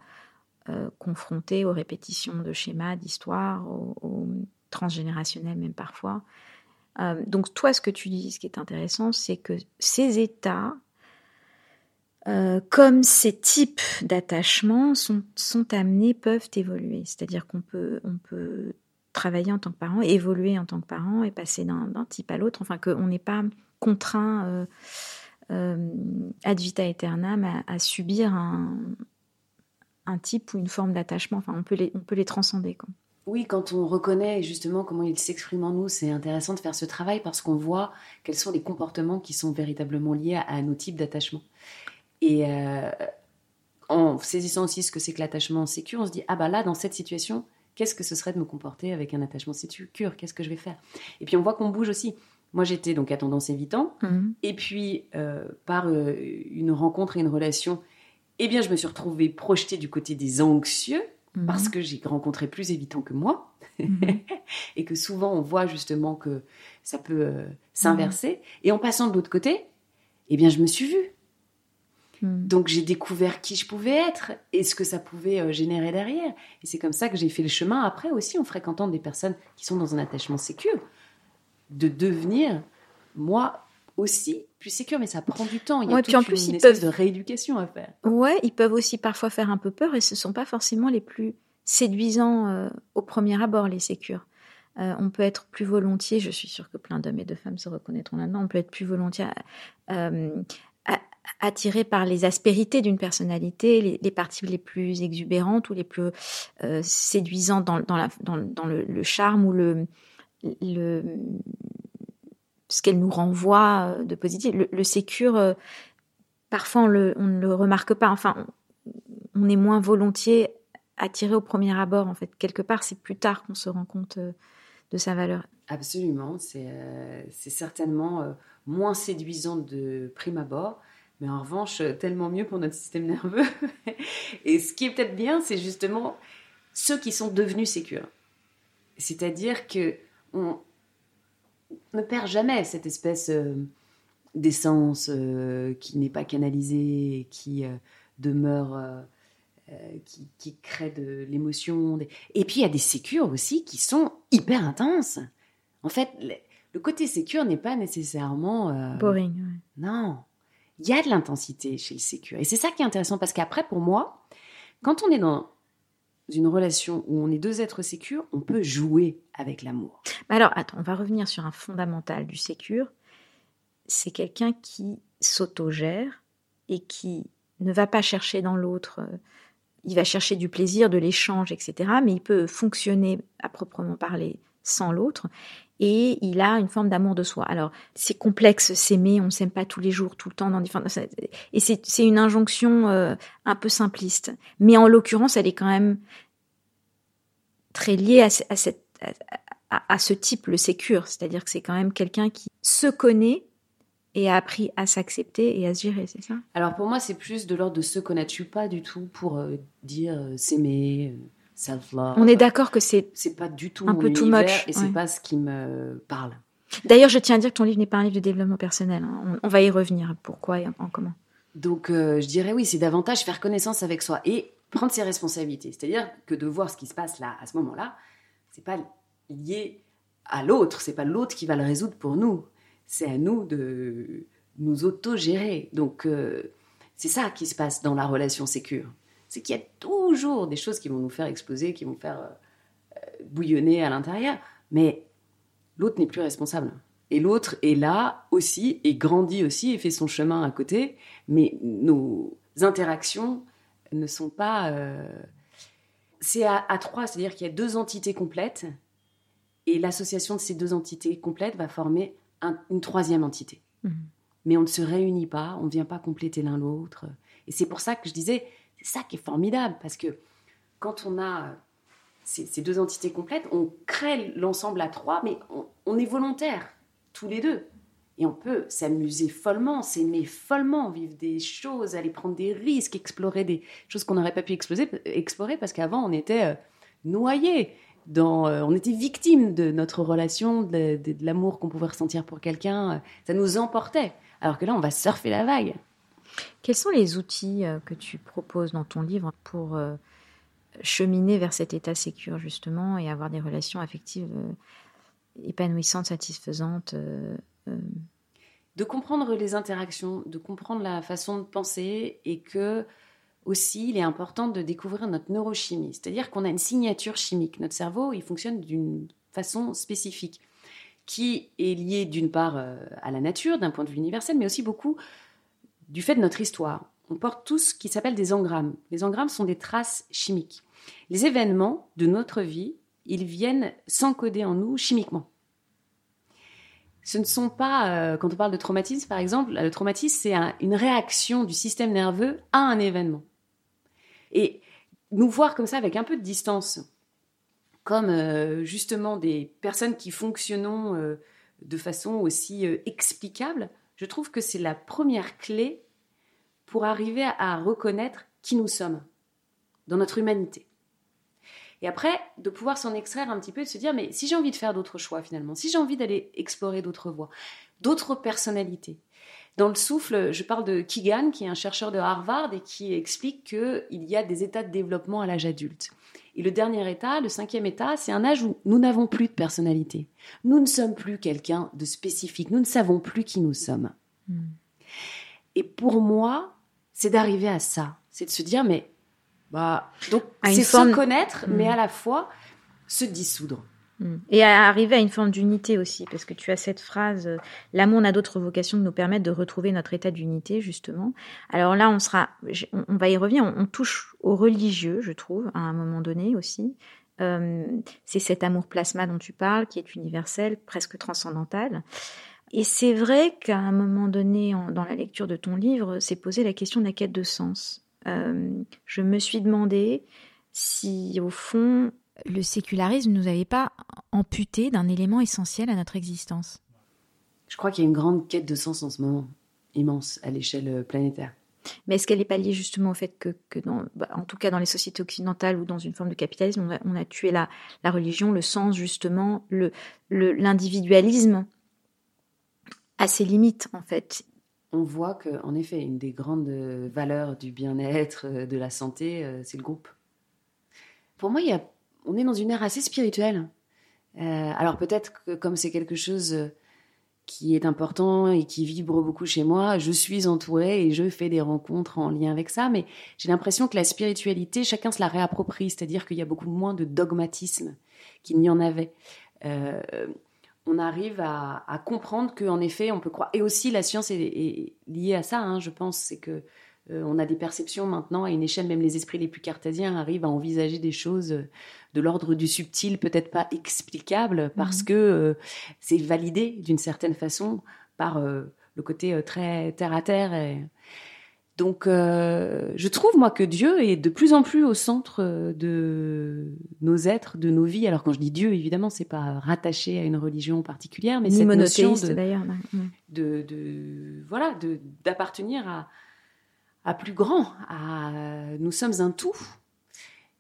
euh, confrontés aux répétitions de schémas, d'histoires, au, au transgénérationnel même parfois. Euh, donc toi, ce que tu dis, ce qui est intéressant, c'est que ces états, euh, comme ces types d'attachements, sont, amenés, peuvent évoluer. C'est-à-dire qu'on peut, on peut travailler en tant que parent, évoluer en tant que parent et passer d'un type à l'autre. Enfin, qu'on n'est pas contraint euh, euh, ad vita aeternam à, subir un, type ou une forme d'attachement. Enfin, on peut les, on peut les transcender. Oui, quand on reconnaît justement comment il s'exprime en nous, c'est intéressant de faire ce travail parce qu'on voit quels sont les comportements qui sont véritablement liés à nos types d'attachement. Et euh, en saisissant aussi ce que c'est que l'attachement sécure, on se dit ah bah là dans cette situation, qu'est-ce que ce serait de me comporter avec un attachement sécure? Qu'est-ce que je vais faire? Et puis on voit qu'on bouge aussi. Moi j'étais donc à tendance évitant, et puis euh, par euh, une rencontre et une relation, eh bien je me suis retrouvée projetée du côté des anxieux Mhm. parce que j'ai rencontré plus évitant que moi Mhm. et que souvent on voit justement que ça peut euh, s'inverser. Et en passant de l'autre côté, eh bien je me suis vue. Mhm. Donc j'ai découvert qui je pouvais être et ce que ça pouvait euh, générer derrière. Et c'est comme ça que j'ai fait le chemin après aussi en fréquentant des personnes qui sont dans un attachement sécure, de devenir moi aussi plus sécure. Mais ça prend du temps. Il y a Ouais, toute puis en plus, une ils peuvent- de rééducation à faire. Ouais, ils peuvent aussi parfois faire un peu peur et ce ne sont pas forcément les plus séduisants euh, au premier abord, les sécures. Euh, on peut être plus volontiers, je suis sûre que plein d'hommes et de femmes se reconnaîtront là-dedans, on peut être plus volontiers euh, attiré par les aspérités d'une personnalité, les, parties les plus exubérantes ou les plus euh, séduisantes dans, le, charme ou le, ce qu'elle nous renvoie euh, de positif. Le, sécure, euh, parfois on, ne le remarque pas. Enfin, on, est moins volontiers attiré au premier abord. En fait, quelque part, c'est plus tard qu'on se rend compte de sa valeur. Absolument, c'est certainement moins séduisant de prime abord, mais en revanche, euh, tellement mieux pour notre système nerveux. Et ce qui est peut-être bien, c'est justement ceux qui sont devenus sécures. C'est-à-dire que on ne perd jamais cette espèce euh, d'essence euh, qui n'est pas canalisée, et qui demeure, qui, qui crée de l'émotion. Et puis il y a des sécures aussi qui sont hyper intenses. En fait, le, le côté sécure n'est pas nécessairement euh, Boring. ouais. non, il y a de l'intensité chez le sécure. Et c'est ça qui est intéressant parce qu'après, pour moi, quand on est dans une relation où on est deux êtres sécures, on peut jouer avec l'amour. Alors, attends, on va revenir sur un fondamental du sécure. C'est quelqu'un qui s'autogère et qui ne va pas chercher dans l'autre. euh, Il va chercher du plaisir, de l'échange, etc. Mais il peut fonctionner à proprement parler sans l'autre. Et il a une forme d'amour de soi. Alors, c'est complexe, s'aimer, on ne s'aime pas tous les jours, tout le temps. Dans différentes... Et c'est une injonction euh, un peu simpliste. Mais en l'occurrence, elle est quand même très liée à, ce- à cette, à- ce type, le sécure. C'est-à-dire que c'est quand même quelqu'un qui se connaît et a appris à s'accepter et à se gérer, c'est ça? Alors pour moi, c'est plus de l'ordre de ce qu'on Je suis pas du tout pour euh, dire euh, s'aimer. On est d'accord que c'est... C'est pas du tout Un mon peu too much, et c'est ouais. pas ce qui me parle. D'ailleurs, je tiens à dire que ton livre n'est pas un livre de développement personnel. hein. On, on va y revenir. Pourquoi et en, en comment? Donc, euh, je dirais oui, c'est davantage faire connaissance avec soi. Et prendre ses responsabilités. C'est-à-dire que de voir ce qui se passe là, à ce moment-là, c'est pas lié à l'autre, c'est pas l'autre qui va le résoudre pour nous. C'est à nous de nous auto-gérer. Donc, euh, c'est ça qui se passe dans la relation sécure. C'est qu'il y a toujours des choses qui vont nous faire exploser, qui vont faire euh, bouillonner à l'intérieur. Mais l'autre n'est plus responsable. Et l'autre est là aussi, et grandit aussi, et fait son chemin à côté. Mais nos interactions ne sont pas... Euh, c'est à, trois, c'est-à-dire qu'il y a deux entités complètes, et l'association de ces deux entités complètes va former une troisième entité. Mhm. Mais on ne se réunit pas, on ne vient pas compléter l'un l'autre. Et c'est pour ça que je disais, ça qui est formidable, parce que quand on a ces, deux entités complètes, on crée l'ensemble à trois, mais on, est volontaire, tous les deux. Et on peut s'amuser follement, s'aimer follement, vivre des choses, aller prendre des risques, explorer des choses qu'on n'aurait pas pu explorer parce qu'avant on était euh, noyé dans, euh, on était victime de notre relation, de, l'amour qu'on pouvait ressentir pour quelqu'un. Ça nous emportait. Alors que là, on va surfer la vague. Quels sont les outils euh, que tu proposes dans ton livre pour cheminer vers cet état sécure justement et avoir des relations affectives épanouissantes, satisfaisantes de comprendre les interactions, de comprendre la façon de penser et que aussi il est important de découvrir notre neurochimie, c'est-à-dire qu'on a une signature chimique. Notre cerveau, il fonctionne d'une façon spécifique qui est liée d'une part euh, à la nature d'un point de vue universel, mais aussi beaucoup du fait de notre histoire. On porte tout ce qui s'appelle des engrammes. Les engrammes sont des traces chimiques. Les événements de notre vie, ils viennent s'encoder en nous chimiquement ce ne sont pas, euh, quand on parle de traumatisme par exemple, le traumatisme c'est une réaction du système nerveux à un événement. Et nous voir comme ça avec un peu de distance, comme euh, justement des personnes qui fonctionnons euh, de façon aussi explicable, je trouve que c'est la première clé pour arriver à reconnaître qui nous sommes dans notre humanité. Et après, de pouvoir s'en extraire un petit peu et de se dire, mais si j'ai envie de faire d'autres choix finalement, si j'ai envie d'aller explorer d'autres voies, d'autres personnalités. Dans le souffle, je parle de Keegan, qui est un chercheur de Harvard et qui explique qu'il y a des états de développement à l'âge adulte. Et le dernier état, le cinquième état, c'est un âge où nous n'avons plus de personnalité. Nous ne sommes plus quelqu'un de spécifique. Nous ne savons plus qui nous sommes. Hmm. Et pour moi, c'est d'arriver à ça. C'est de se dire, mais bah, donc, c'est se connaître, mais mm. à la fois se dissoudre. Mm. Et à arriver à une forme d'unité aussi, parce que tu as cette phrase euh, l'amour n'a d'autre vocation que nous permettre de retrouver notre état d'unité, justement. Alors là, on sera, on, va y revenir, on, touche au religieux, je trouve, à un moment donné aussi. Euh, c'est cet amour plasma dont tu parles, qui est universel, presque transcendantal. Et c'est vrai qu'à un moment donné, dans la lecture de ton livre, c'est posé la question de la quête de sens. Euh, je me suis demandé si, au fond, le sécularisme ne nous avait pas amputé d'un élément essentiel à notre existence. Je crois qu'il y a une grande quête de sens en ce moment, immense, à l'échelle euh, planétaire. Mais est-ce qu'elle n'est pas liée justement au fait que, dans, bah, en tout cas dans les sociétés occidentales ou dans une forme de capitalisme, on a, tué la, la, religion, le sens justement, l'individualisme le, à ses limites en fait on voit qu'en effet, une des grandes valeurs du bien-être, euh, de la santé, euh, c'est le groupe. Pour moi, on est dans une ère assez spirituelle. Euh, alors peut-être que comme c'est quelque chose qui est important et qui vibre beaucoup chez moi, je suis entourée et je fais des rencontres en lien avec ça, mais j'ai l'impression que la spiritualité, chacun se la réapproprie, c'est-à-dire qu'il y a beaucoup moins de dogmatisme qu'il n'y en avait on arrive à, comprendre qu'en effet, on peut croire. Et aussi, la science est, liée à ça, hein, je pense. C'est que euh, on a des perceptions maintenant à une échelle, même les esprits les plus cartésiens arrivent à envisager des choses de l'ordre du subtil, peut-être pas explicable, parce mhm. que euh, c'est validé d'une certaine façon par euh, le côté très terre à terre et, donc, euh, je trouve moi que Dieu est de plus en plus au centre de nos êtres, de nos vies. Alors quand je dis Dieu, évidemment, c'est pas rattaché à une religion particulière, mais c'est cette notion de, d'ailleurs, de, de, voilà, d'appartenir à à plus grand. À nous sommes un tout.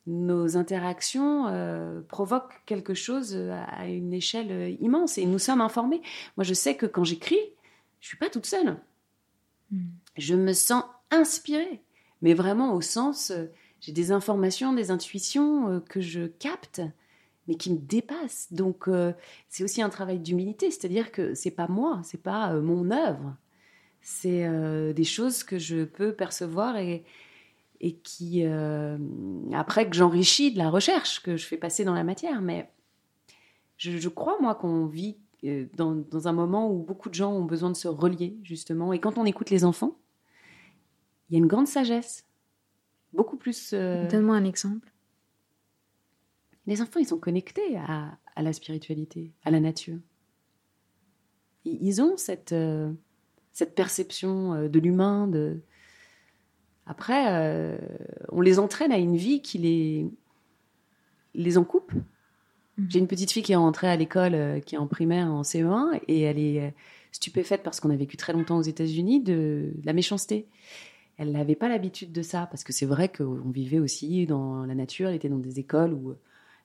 Nos interactions euh, provoquent quelque chose à une échelle immense et nous sommes informés. Moi, je sais que quand j'écris, je suis pas toute seule. Hmm. Je me sens inspirée, mais vraiment au sens, euh, j'ai des informations, des intuitions que je capte, mais qui me dépassent. Donc, c'est aussi un travail d'humilité, c'est-à-dire que c'est pas moi, c'est pas mon œuvre, c'est des choses que je peux percevoir et, et qui, après que j'enrichis de la recherche que je fais passer dans la matière, mais je, crois, moi, qu'on vit euh, dans, un moment où beaucoup de gens ont besoin de se relier, justement. Et quand on écoute les enfants, il y a une grande sagesse. Beaucoup plus. Euh, Donne-moi un exemple. Les enfants, ils sont connectés à, la spiritualité, à la nature. Ils ont cette, euh, cette perception de l'humain. De... Après, on les entraîne à une vie qui les, les en coupe Mhm. J'ai une petite fille qui est rentrée à l'école, euh, qui est en primaire, en CE1, et elle est euh, stupéfaite parce qu'on a vécu très longtemps aux États-Unis de, la méchanceté. Elle n'avait pas l'habitude de ça, parce que c'est vrai qu'on vivait aussi dans la nature, elle était dans des écoles où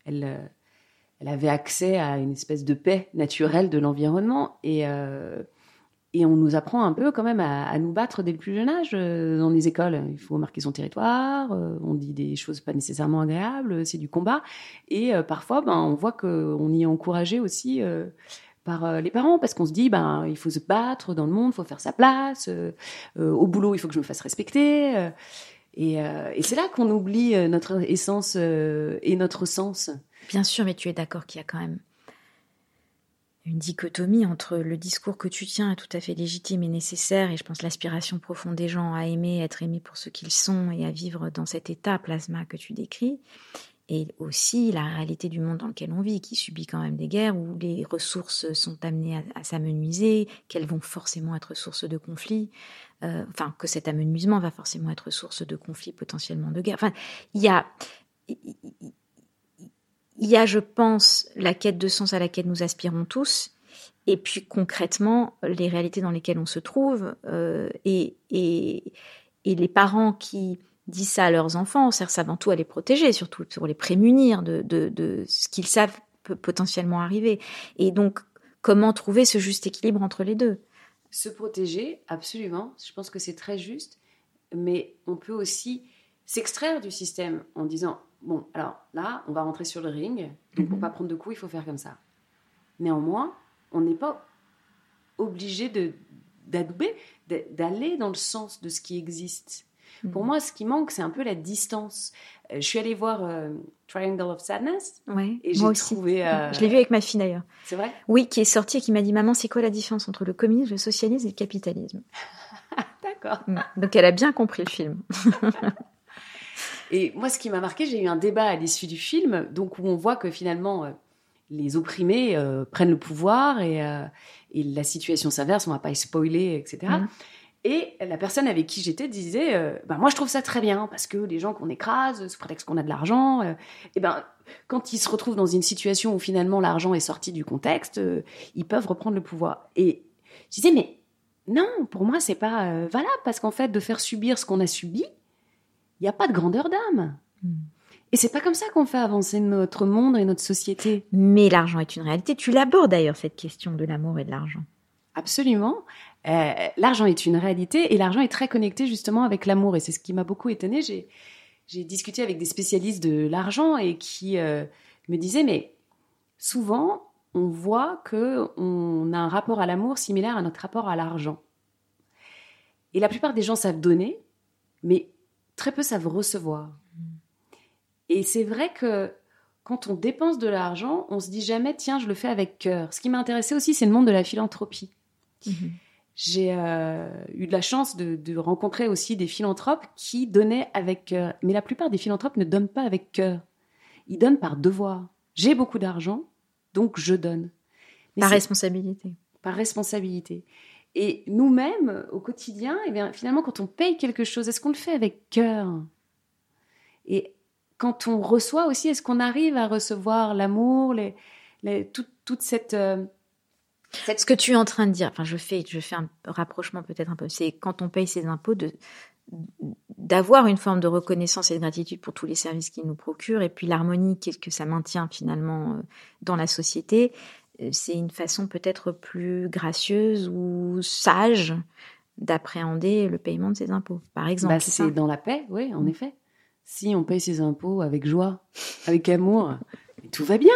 elle, euh, elle avait accès à une espèce de paix naturelle de l'environnement. Et et on nous apprend un peu quand même à, nous battre dès le plus jeune âge euh, dans les écoles. Il faut marquer son territoire, euh, on dit des choses pas nécessairement agréables, c'est du combat. Et euh, parfois, ben, on voit qu'on y est encouragé aussi par les parents parce qu'on se dit, ben, il faut se battre dans le monde, il faut faire sa place. au boulot, il faut que je me fasse respecter. et, et c'est là qu'on oublie notre essence et notre sens. Bien sûr, mais tu es d'accord qu'il y a quand même une dichotomie entre le discours que tu tiens est tout à fait légitime et nécessaire, et je pense l'aspiration profonde des gens à aimer, être aimés pour ce qu'ils sont et à vivre dans cet état plasma que tu décris, et aussi la réalité du monde dans lequel on vit, qui subit quand même des guerres, où les ressources sont amenées à, s'amenuiser, qu'elles vont forcément être source de conflits, euh, enfin que cet amenuisement va forcément être source de conflits, potentiellement de guerre. Enfin, il y a il y a, je pense, la quête de sens à laquelle nous aspirons tous, et puis concrètement les réalités dans lesquelles on se trouve, euh, et, les parents qui disent ça à leurs enfants servent avant tout à les protéger, surtout pour les prémunir de, ce qu'ils savent potentiellement arriver. Et donc, comment trouver ce juste équilibre entre les deux? Se protéger, absolument. Je pense que c'est très juste, mais on peut aussi s'extraire du système en disant bon, alors là, on va rentrer sur le ring, donc pour mhm. pas prendre de coups, il faut faire comme ça. Néanmoins, on n'est pas obligé de d'adouber, d'aller dans le sens de ce qui existe. Pour mhm. moi, ce qui manque, c'est un peu la distance. Euh, je suis allée voir euh, Triangle of Sadness. Ouais, et j'ai trouvé. Euh, je l'ai vu avec ma fille d'ailleurs. C'est vrai? Oui, qui est sortie et qui m'a dit Maman, c'est quoi la différence entre le communisme, le socialisme et le capitalisme? D'accord. Donc elle a bien compris le film. Et moi, ce qui m'a marqué, j'ai eu un débat à l'issue du film, donc où on voit que finalement, euh, les opprimés euh, prennent le pouvoir et, euh, et la situation s'inverse, on va pas spoiler, etc. Mm. Et la personne avec qui j'étais disait, bah, moi je trouve ça très bien parce que les gens qu'on écrase sous prétexte qu'on a de l'argent, et ben quand ils se retrouvent dans une situation où finalement l'argent est sorti du contexte, ils peuvent reprendre le pouvoir. Et je disais mais non, pour moi c'est pas valable parce qu'en fait de faire subir ce qu'on a subi, il n'y a pas de grandeur d'âme. Hmm. Et c'est pas comme ça qu'on fait avancer notre monde et notre société. Mais l'argent est une réalité. Tu l'abordes d'ailleurs, cette question de l'amour et de l'argent. Absolument. Euh, l'argent est une réalité et l'argent est très connecté justement avec l'amour. Et c'est ce qui m'a beaucoup étonnée. J'ai, j'ai discuté avec des spécialistes de l'argent et qui euh, me disaient, mais souvent, on voit que on a un rapport à l'amour similaire à notre rapport à l'argent. Et la plupart des gens savent donner, mais très peu savent recevoir. Et c'est vrai que quand on dépense de l'argent, on se dit jamais, tiens, je le fais avec cœur. Ce qui m'a intéressé aussi, c'est le monde de la philanthropie. Mhm. J'ai euh, eu de la chance de, rencontrer aussi des philanthropes qui donnaient avec cœur. Mais la plupart des philanthropes ne donnent pas avec cœur. Ils donnent par devoir. J'ai beaucoup d'argent, donc je donne. par responsabilité. Par responsabilité. Et nous-mêmes, au quotidien, eh bien, finalement, quand on paye quelque chose, est-ce qu'on le fait avec cœur? Et quand on reçoit aussi, est-ce qu'on arrive à recevoir l'amour, les, toute cette, euh, Ce que tu es en train de dire, enfin, je fais, je fais un rapprochement peut-être un peu, c'est quand on paye ses impôts, de, d'avoir une forme de reconnaissance et de gratitude pour tous les services qu'ils nous procurent, et puis l'harmonie que ça maintient finalement euh, dans la société, c'est une façon peut-être plus gracieuse ou sage d'appréhender le paiement de ses impôts, par exemple. Bah, c'est dans la paix, oui, en mm. effet. si on paye ses impôts avec joie, avec amour, tout va bien.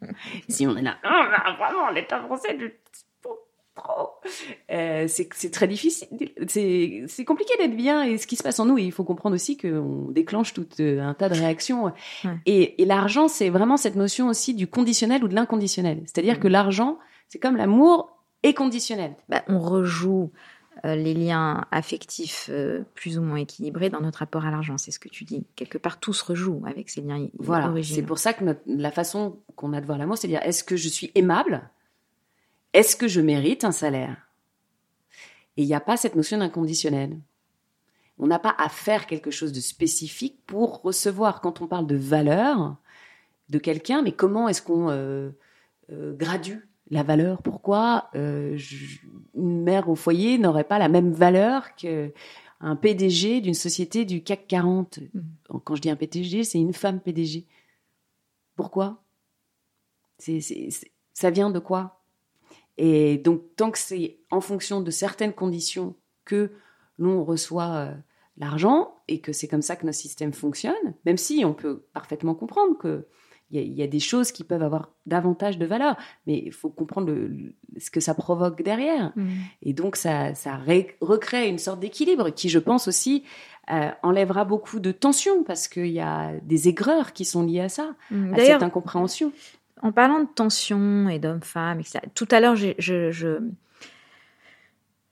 Si on est là, oh, vraiment, l'État français, trop. Euh, c'est très difficile. C'est compliqué d'être bien et ce qui se passe en nous. il faut comprendre aussi qu'on déclenche tout euh, un tas de réactions. Et, l'argent, c'est vraiment cette notion aussi du conditionnel ou de l'inconditionnel. C'est-à-dire que l'argent, c'est comme l'amour est conditionnel. Bah, on rejoue euh, les liens affectifs plus ou moins équilibrés dans notre rapport à l'argent. C'est ce que tu dis. Quelque part, tout se rejoue avec ces liens voilà. C'est pour ça que la façon qu'on a de voir l'amour, c'est de dire est-ce que je suis aimable est-ce que je mérite un salaire? Et il n'y a pas cette notion d'inconditionnel. On n'a pas à faire quelque chose de spécifique pour recevoir. Quand on parle de valeur de quelqu'un, mais comment est-ce qu'on euh, euh, gradue la valeur? Pourquoi euh, une mère au foyer n'aurait pas la même valeur qu'un PDG d'une société du CAC 40 mmh. Quand je dis un PDG, c'est une femme PDG. Pourquoi? Ça vient de quoi? Et donc, tant que c'est en fonction de certaines conditions que l'on reçoit euh, l'argent et que c'est comme ça que notre système fonctionne, même si on peut parfaitement comprendre que il y, a des choses qui peuvent avoir davantage de valeur, mais il faut comprendre ce que ça provoque derrière. Mmh. Et donc, ça, ça recrée une sorte d'équilibre qui, je pense aussi, euh, enlèvera beaucoup de tension parce qu'il y a des aigreurs qui sont liées à ça, mmh. à cette incompréhension. En parlant de tension et d'hommes-femmes, tout à l'heure, je, je,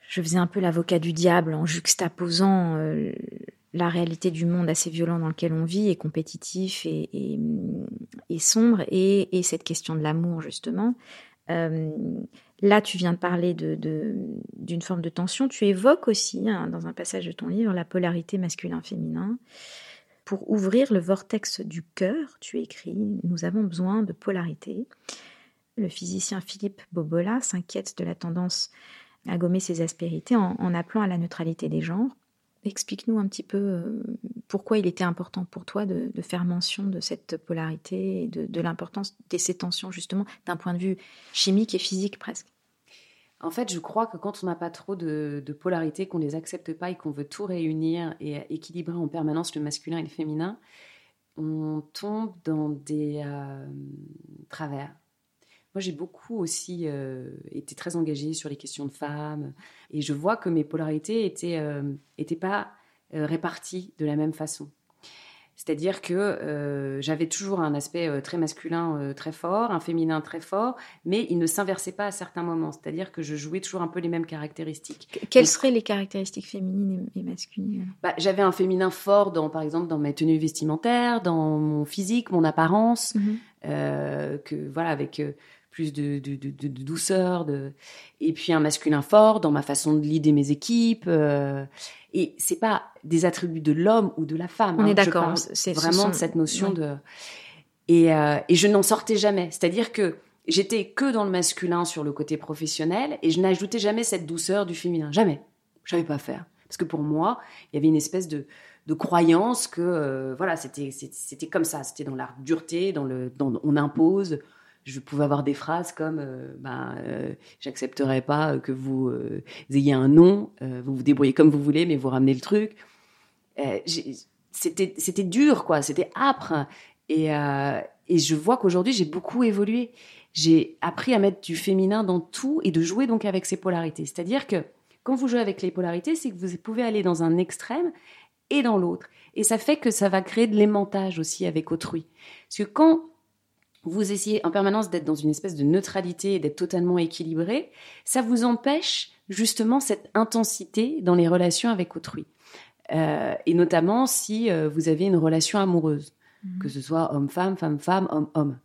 faisais un peu l'avocat du diable en juxtaposant euh, la réalité du monde assez violent dans lequel on vit, et compétitif et, sombre, et, cette question de l'amour, justement. Euh, là, tu viens de parler d'une forme de tension. Tu évoques aussi, hein, dans un passage de ton livre, la polarité masculin-féminin. Pour ouvrir le vortex du cœur, tu écris, nous avons besoin de polarité. Le physicien Philippe Bobola s'inquiète de la tendance à gommer ses aspérités en, appelant à la neutralité des genres. Explique-nous un petit peu euh, pourquoi il était important pour toi de, faire mention de cette polarité et de, de l'importance de ces tensions, justement, d'un point de vue chimique et physique presque. En fait, je crois que quand on n'a pas trop de, polarité, qu'on ne les accepte pas et qu'on veut tout réunir et équilibrer en permanence le masculin et le féminin, on tombe dans des euh, travers. Moi, j'ai beaucoup aussi euh, été très engagée sur les questions de femmes et je vois que mes polarités étaient, euh, étaient pas réparties de la même façon. C'est-à-dire que euh, j'avais toujours un aspect euh, très masculin euh, très fort, un féminin très fort, mais il ne s'inversait pas à certains moments. C'est-à-dire que je jouais toujours un peu les mêmes caractéristiques. Quelles seraient les caractéristiques féminines et, masculines? Bah, J'avais un féminin fort, dans, par exemple, dans mes tenues vestimentaires, dans mon physique, mon apparence, mhm. que voilà, avec plus de, de, de, douceur, de... et puis un masculin fort dans ma façon de leader mes équipes. Euh... Et c'est pas des attributs de l'homme ou de la femme. On est hein. d'accord. C'est vraiment de cette notion de. Et, euh, et je n'en sortais jamais. C'est-à-dire que j'étais que dans le masculin sur le côté professionnel et je n'ajoutais jamais cette douceur du féminin. Jamais. Je savais pas faire. Parce que pour moi, il y avait une espèce de, de croyance que euh, voilà, c'était c'était comme ça. C'était dans la dureté, dans le, dans, on impose je pouvais avoir des phrases comme euh, ben, euh, j'accepterai pas que vous euh, ayez un nom, vous vous débrouillez comme vous voulez, mais vous ramenez le truc. c'était c'était dur quoi, c'était âpre et et je vois qu'aujourd'hui j'ai beaucoup évolué. J'ai appris à mettre du féminin dans tout et de jouer donc avec ces polarités. C'est-à-dire que quand vous jouez avec les polarités, c'est que vous pouvez aller dans un extrême et dans l'autre. Et ça fait que ça va créer de l'aimantage aussi avec autrui. Parce que quand vous essayez en permanence d'être dans une espèce de neutralité et d'être totalement équilibré, ça vous empêche justement cette intensité dans les relations avec autrui. Euh, et notamment si euh, vous avez une relation amoureuse, mhm. que ce soit homme-femme, femme-femme, homme-homme.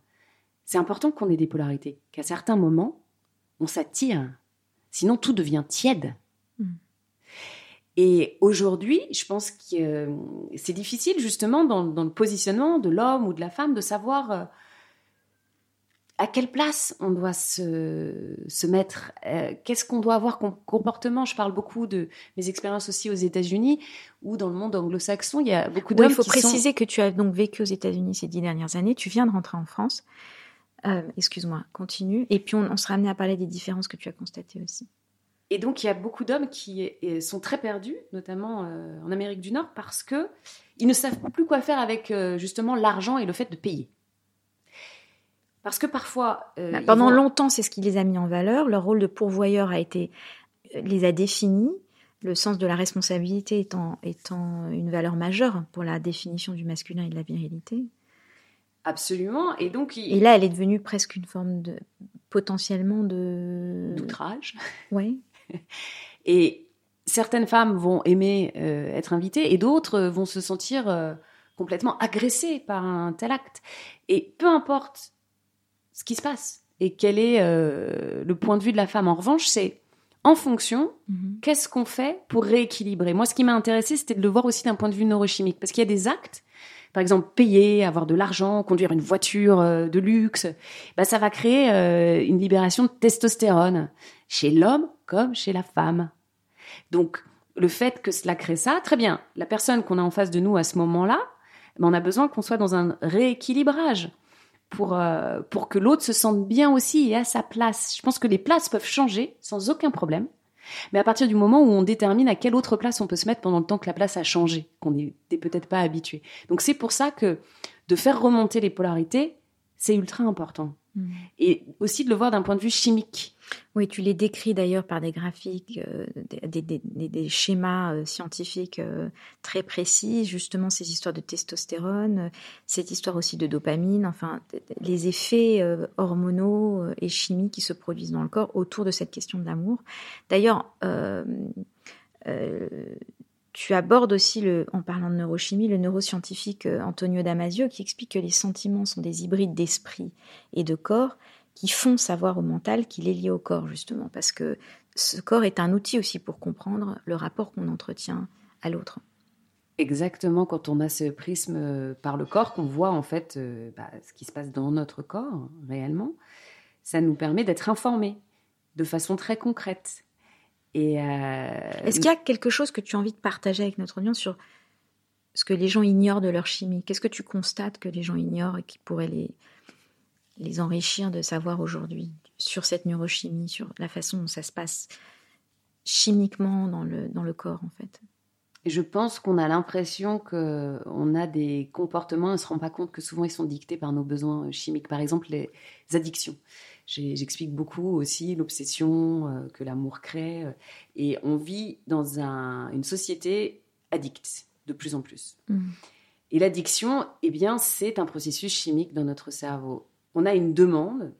C'est important qu'on ait des polarités, qu'à certains moments, on s'attire. Sinon, tout devient tiède. Mhm. Et aujourd'hui, je pense que euh, c'est difficile justement dans, dans, le positionnement de l'homme ou de la femme de savoir à quelle place on doit se, se mettre? Euh, Qu'est-ce qu'on doit avoir comme comportement? Je parle beaucoup de mes expériences aussi aux États-Unis ou dans le monde anglo-saxon. Il y a beaucoup d'hommes. il faut préciser que tu as donc vécu aux États-Unis ces dix dernières années. Tu viens de rentrer en France. Euh, excuse-moi, continue. Et puis on, on sera amené à parler des différences que tu as constatées aussi. Et donc, il y a beaucoup d'hommes qui sont très perdus, notamment euh, en Amérique du Nord, parce que ils ne savent plus quoi faire avec euh, justement l'argent et le fait de payer. Parce que parfois, euh, bah, pendant longtemps, c'est ce qui les a mis en valeur. Leur rôle de pourvoyeur a été les a définis. Le sens de la responsabilité étant, étant une valeur majeure pour la définition du masculin et de la virilité. Absolument. Et donc, et là, elle est devenue presque une forme de potentiellement de d'outrage. Oui. Et certaines femmes vont aimer euh, être invitées et d'autres vont se sentir euh, complètement agressées par un tel acte. Et peu importe ce qui se passe et quel est euh, le point de vue de la femme. En revanche, c'est en fonction, mhm. qu'est-ce qu'on fait pour rééquilibrer? Moi, ce qui m'a intéressé, c'était de le voir aussi d'un point de vue neurochimique. Parce qu'il y a des actes par exemple payer, avoir de l'argent, conduire une voiture de luxe, bah, ça va créer une libération de testostérone chez l'homme comme chez la femme. Donc, le fait que cela crée ça, très bien. La personne qu'on a en face de nous à ce moment-là, ben, on a besoin qu'on soit dans un rééquilibrage pour, euh, pour que l'autre se sente bien aussi et à sa place. Je pense que les places peuvent changer sans aucun problème. Mais à partir du moment où on détermine à quelle autre place on peut se mettre pendant le temps que la place a changé, qu'on n'était peut-être pas habitué. Donc c'est pour ça que de faire remonter les polarités, c'est ultra important. Mmh. Et aussi de le voir d'un point de vue chimique. Oui, tu les décris d'ailleurs par des graphiques, euh, des, schémas euh, scientifiques euh, très précis, justement ces histoires de testostérone, cette histoire aussi de dopamine, enfin les effets hormonaux et chimiques qui se produisent dans le corps autour de cette question de l'amour. D'ailleurs, tu abordes aussi, en parlant de neurochimie, le neuroscientifique Antonio Damasio qui explique que les sentiments sont des hybrides d'esprit et de corps qui font savoir au mental qu'il est lié au corps, justement, parce que ce corps est un outil aussi pour comprendre le rapport qu'on entretient à l'autre. Exactement, quand on a ce prisme euh, par le corps, qu'on voit en fait euh, bah, ce qui se passe dans notre corps réellement, ça nous permet d'être informés de façon très concrète. Et euh, Est-ce qu'il y a quelque chose que tu as envie de partager avec notre audience sur ce que les gens ignorent de leur chimie? Qu'est-ce que tu constates que les gens ignorent et qui pourrait les, les enrichir de savoir aujourd'hui sur cette neurochimie, sur la façon dont ça se passe chimiquement dans le, dans le corps en fait? Je pense qu'on a l'impression qu'on a des comportements, on ne se rend pas compte que souvent ils sont dictés par nos besoins chimiques. Par exemple, les addictions. J'explique beaucoup aussi l'obsession euh, que l'amour crée. Euh, et on vit dans un, une société addicte de plus en plus. Mmh. Et l'addiction, eh bien, c'est un processus chimique dans notre cerveau on a une demande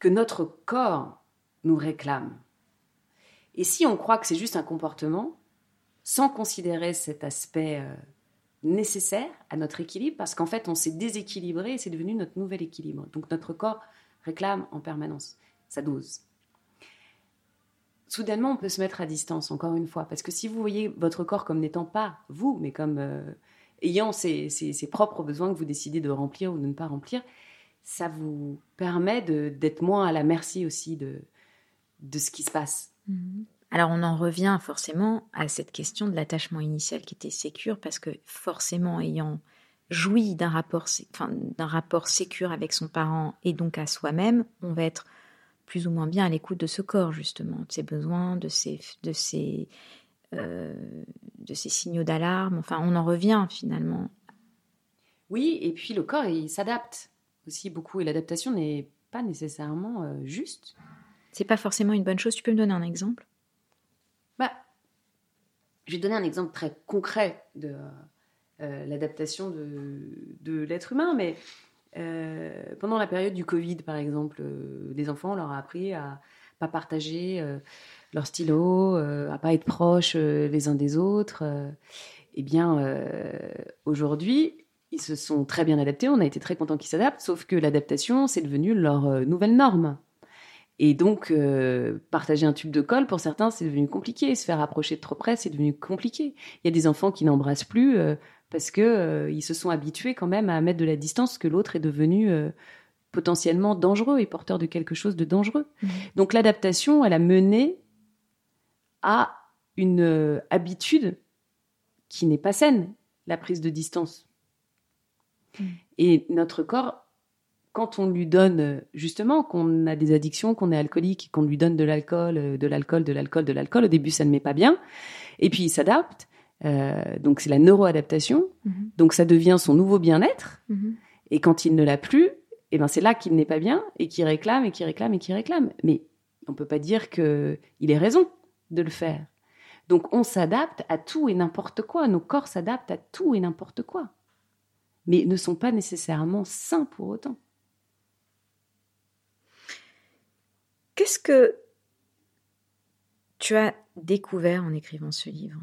que notre corps nous réclame. Et si on croit que c'est juste un comportement, sans considérer cet aspect euh, nécessaire à notre équilibre, parce qu'en fait on s'est déséquilibré et c'est devenu notre nouvel équilibre. Donc notre corps réclame en permanence sa dose. Soudainement, on peut se mettre à distance, encore une fois, parce que si vous voyez votre corps comme n'étant pas vous, mais comme euh, ayant ses, propres besoins que vous décidez de remplir ou de ne pas remplir, ça vous permet d'être moins à la merci aussi de, de ce qui se passe. Mhm. Alors on en revient forcément à cette question de l'attachement initial qui était sécure parce que forcément ayant joui d'un rapport, enfin, d'un rapport sécure avec son parent et donc à soi-même, on va être plus ou moins bien à l'écoute de ce corps justement, de ses besoins, de ses, de ses, euh, de ses signaux d'alarme. Enfin, on en revient finalement. Oui, et puis le corps il s'adapte aussi beaucoup et l'adaptation n'est pas nécessairement euh, juste. C'est pas forcément une bonne chose. Tu peux me donner un exemple? Bah, Je vais donner un exemple très concret de euh, l'adaptation de, l'être humain, mais euh, pendant la période du Covid, par exemple, les enfants, on leur a appris à pas partager leur stylo, à pas être proches les uns des autres. eh bien, aujourd'hui, ils se sont très bien adaptés, on a été très contents qu'ils s'adaptent, sauf que l'adaptation, c'est devenu leur euh, nouvelle norme. Et donc, euh, partager un tube de colle, pour certains, c'est devenu compliqué. Se faire approcher de trop près, c'est devenu compliqué. Il y a des enfants qui n'embrassent plus euh, parce que ils se sont habitués quand même à mettre de la distance, que l'autre est devenu potentiellement dangereux et porteur de quelque chose de dangereux. Mmh. Donc, l'adaptation, elle a mené à une habitude qui n'est pas saine, la prise de distance. Mm. Et notre corps quand on lui donne, justement, qu'on a des addictions, qu'on est alcoolique, qu'on lui donne de l'alcool, de l'alcool, de l'alcool, de l'alcool, au début, ça ne met pas bien. Et puis, il s'adapte. Euh, donc, c'est la neuroadaptation. Mhm. Donc, ça devient son nouveau bien-être. Mhm. Et quand il ne l'a plus, eh ben, c'est là qu'il n'est pas bien et qu'il réclame et qu'il réclame et qu'il réclame. Mais on peut pas dire que il ait raison de le faire. Donc, on s'adapte à tout et n'importe quoi. Nos corps s'adaptent à tout et n'importe quoi. Mais ne sont pas nécessairement sains pour autant. Qu'est-ce que tu as découvert en écrivant ce livre?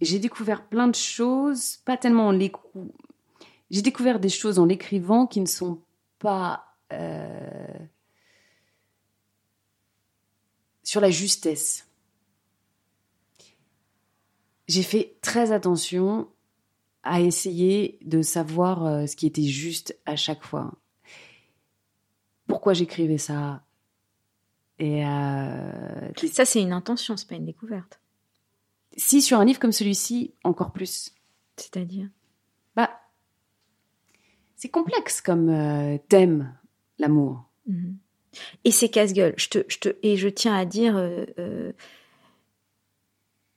J'ai découvert plein de choses, pas tellement en l'écoutant. J'ai découvert des choses en l'écrivant qui ne sont pas euh, sur la justesse. J'ai fait très attention à essayer de savoir euh, ce qui était juste à chaque fois. Pourquoi j'écrivais ça? Euh, Ça, c'est une intention, c'est pas une découverte. Si sur un livre comme celui-ci, encore plus. C'est-à-dire Bah, c'est complexe comme euh, thème, l'amour. Mhm. Et c'est casse-gueule. Je te, je te, et je tiens à dire, euh, euh,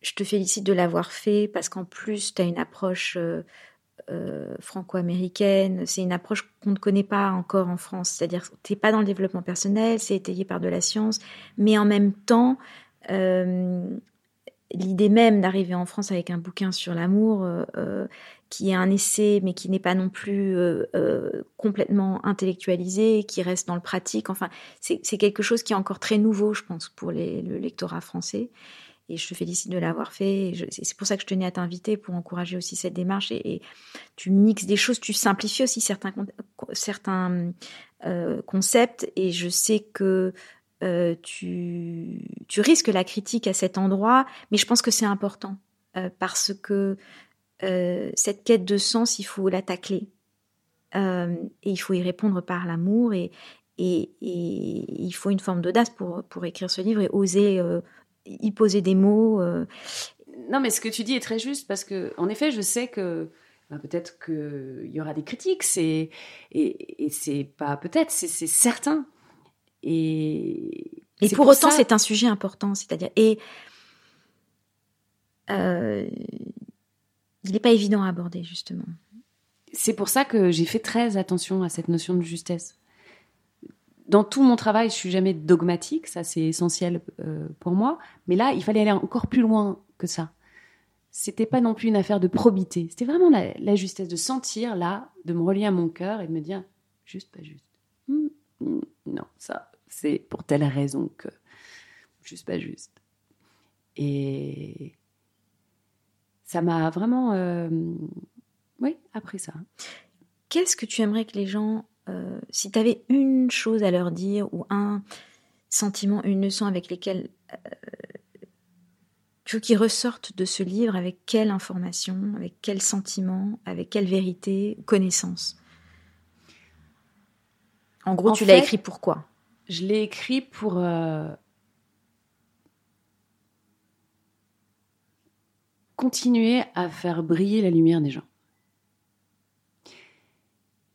je te félicite de l'avoir fait parce qu'en plus, tu as une approche euh, franco-américaine. C'est une approche qu'on ne connaît pas encore en France. C'est-à-dire tu n'es pas dans le développement personnel, c'est étayé par de la science, mais en même temps, euh, l'idée même d'arriver en France avec un bouquin sur l'amour, euh, euh, qui est un essai, mais qui n'est pas non plus euh, complètement intellectualisé, qui reste dans le pratique. Enfin, c'est quelque chose qui est encore très nouveau, je pense, pour les- le lectorat français. Et je te félicite de l'avoir fait. C'est pour ça que je tenais à t'inviter pour encourager aussi cette démarche. Et, tu mixes des choses, tu simplifies aussi certains con- certains concepts. Et je sais que euh, tu, risques la critique à cet endroit, mais je pense que c'est important euh, parce que euh, cette quête de sens, il faut la tacler. Et il faut y répondre par l'amour et, il faut une forme d'audace pour, écrire ce livre et oser y poser des mots. Non, mais ce que tu dis est très juste parce que, en effet, je sais que ben, peut-être qu'il y aura des critiques, et, et c'est pas peut-être, c'est certain. Et, pour, pour autant, ça- c'est un sujet important, c'est-à-dire et euh, il n'est pas évident à aborder justement. c'est pour ça que j'ai fait très attention à cette notion de justesse. Dans tout mon travail, je suis jamais dogmatique, ça c'est essentiel euh, pour moi. Mais là, il fallait aller encore plus loin que ça. C'était pas non plus une affaire de probité. C'était vraiment la, la justesse de sentir là, de me relier à mon cœur et de me dire juste, pas juste. Hmm, hmm, non, ça, c'est pour telle raison que juste, pas juste. Et ça m'a vraiment, euh, oui, appris ça. Qu'est-ce que tu aimerais que les gens, euh, si tu avais une chose à leur dire ou un sentiment, une leçon avec lesquelles euh, tu veux qu'ils ressortent de ce livre avec quelle information, avec quel sentiment, avec quelle vérité, connaissance? En gros, En tu l'as écrit pourquoi? Je l'ai écrit pour euh, continuer à faire briller la lumière des gens.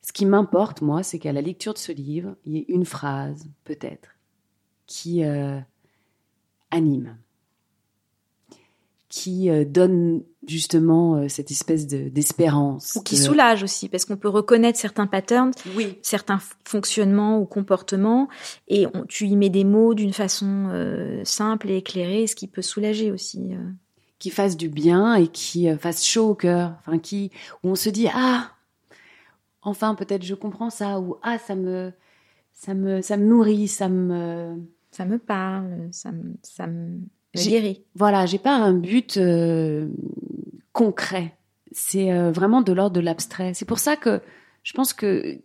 Ce qui m'importe, moi, c'est qu'à la lecture de ce livre, il y ait une phrase, peut-être, qui euh, anime, qui euh, donne justement euh, cette espèce de- d'espérance. Ou qui de- soulage aussi, parce qu'on peut reconnaître certains patterns, Oui, certains fonctionnements ou comportements, et on- tu y mets des mots d'une façon euh, simple et éclairée, ce qui peut soulager aussi. euh. qui fasse du bien et qui euh, fasse chaud au cœur, enfin qui où on se dit ah enfin peut-être je comprends ça ou ah ça me ça me ça me nourrit, ça me Ça me parle, ça me, ça me J'ai- guérit. voilà, j'ai pas un but euh, concret. C'est euh, vraiment de l'ordre de l'abstrait. C'est pour ça que je pense que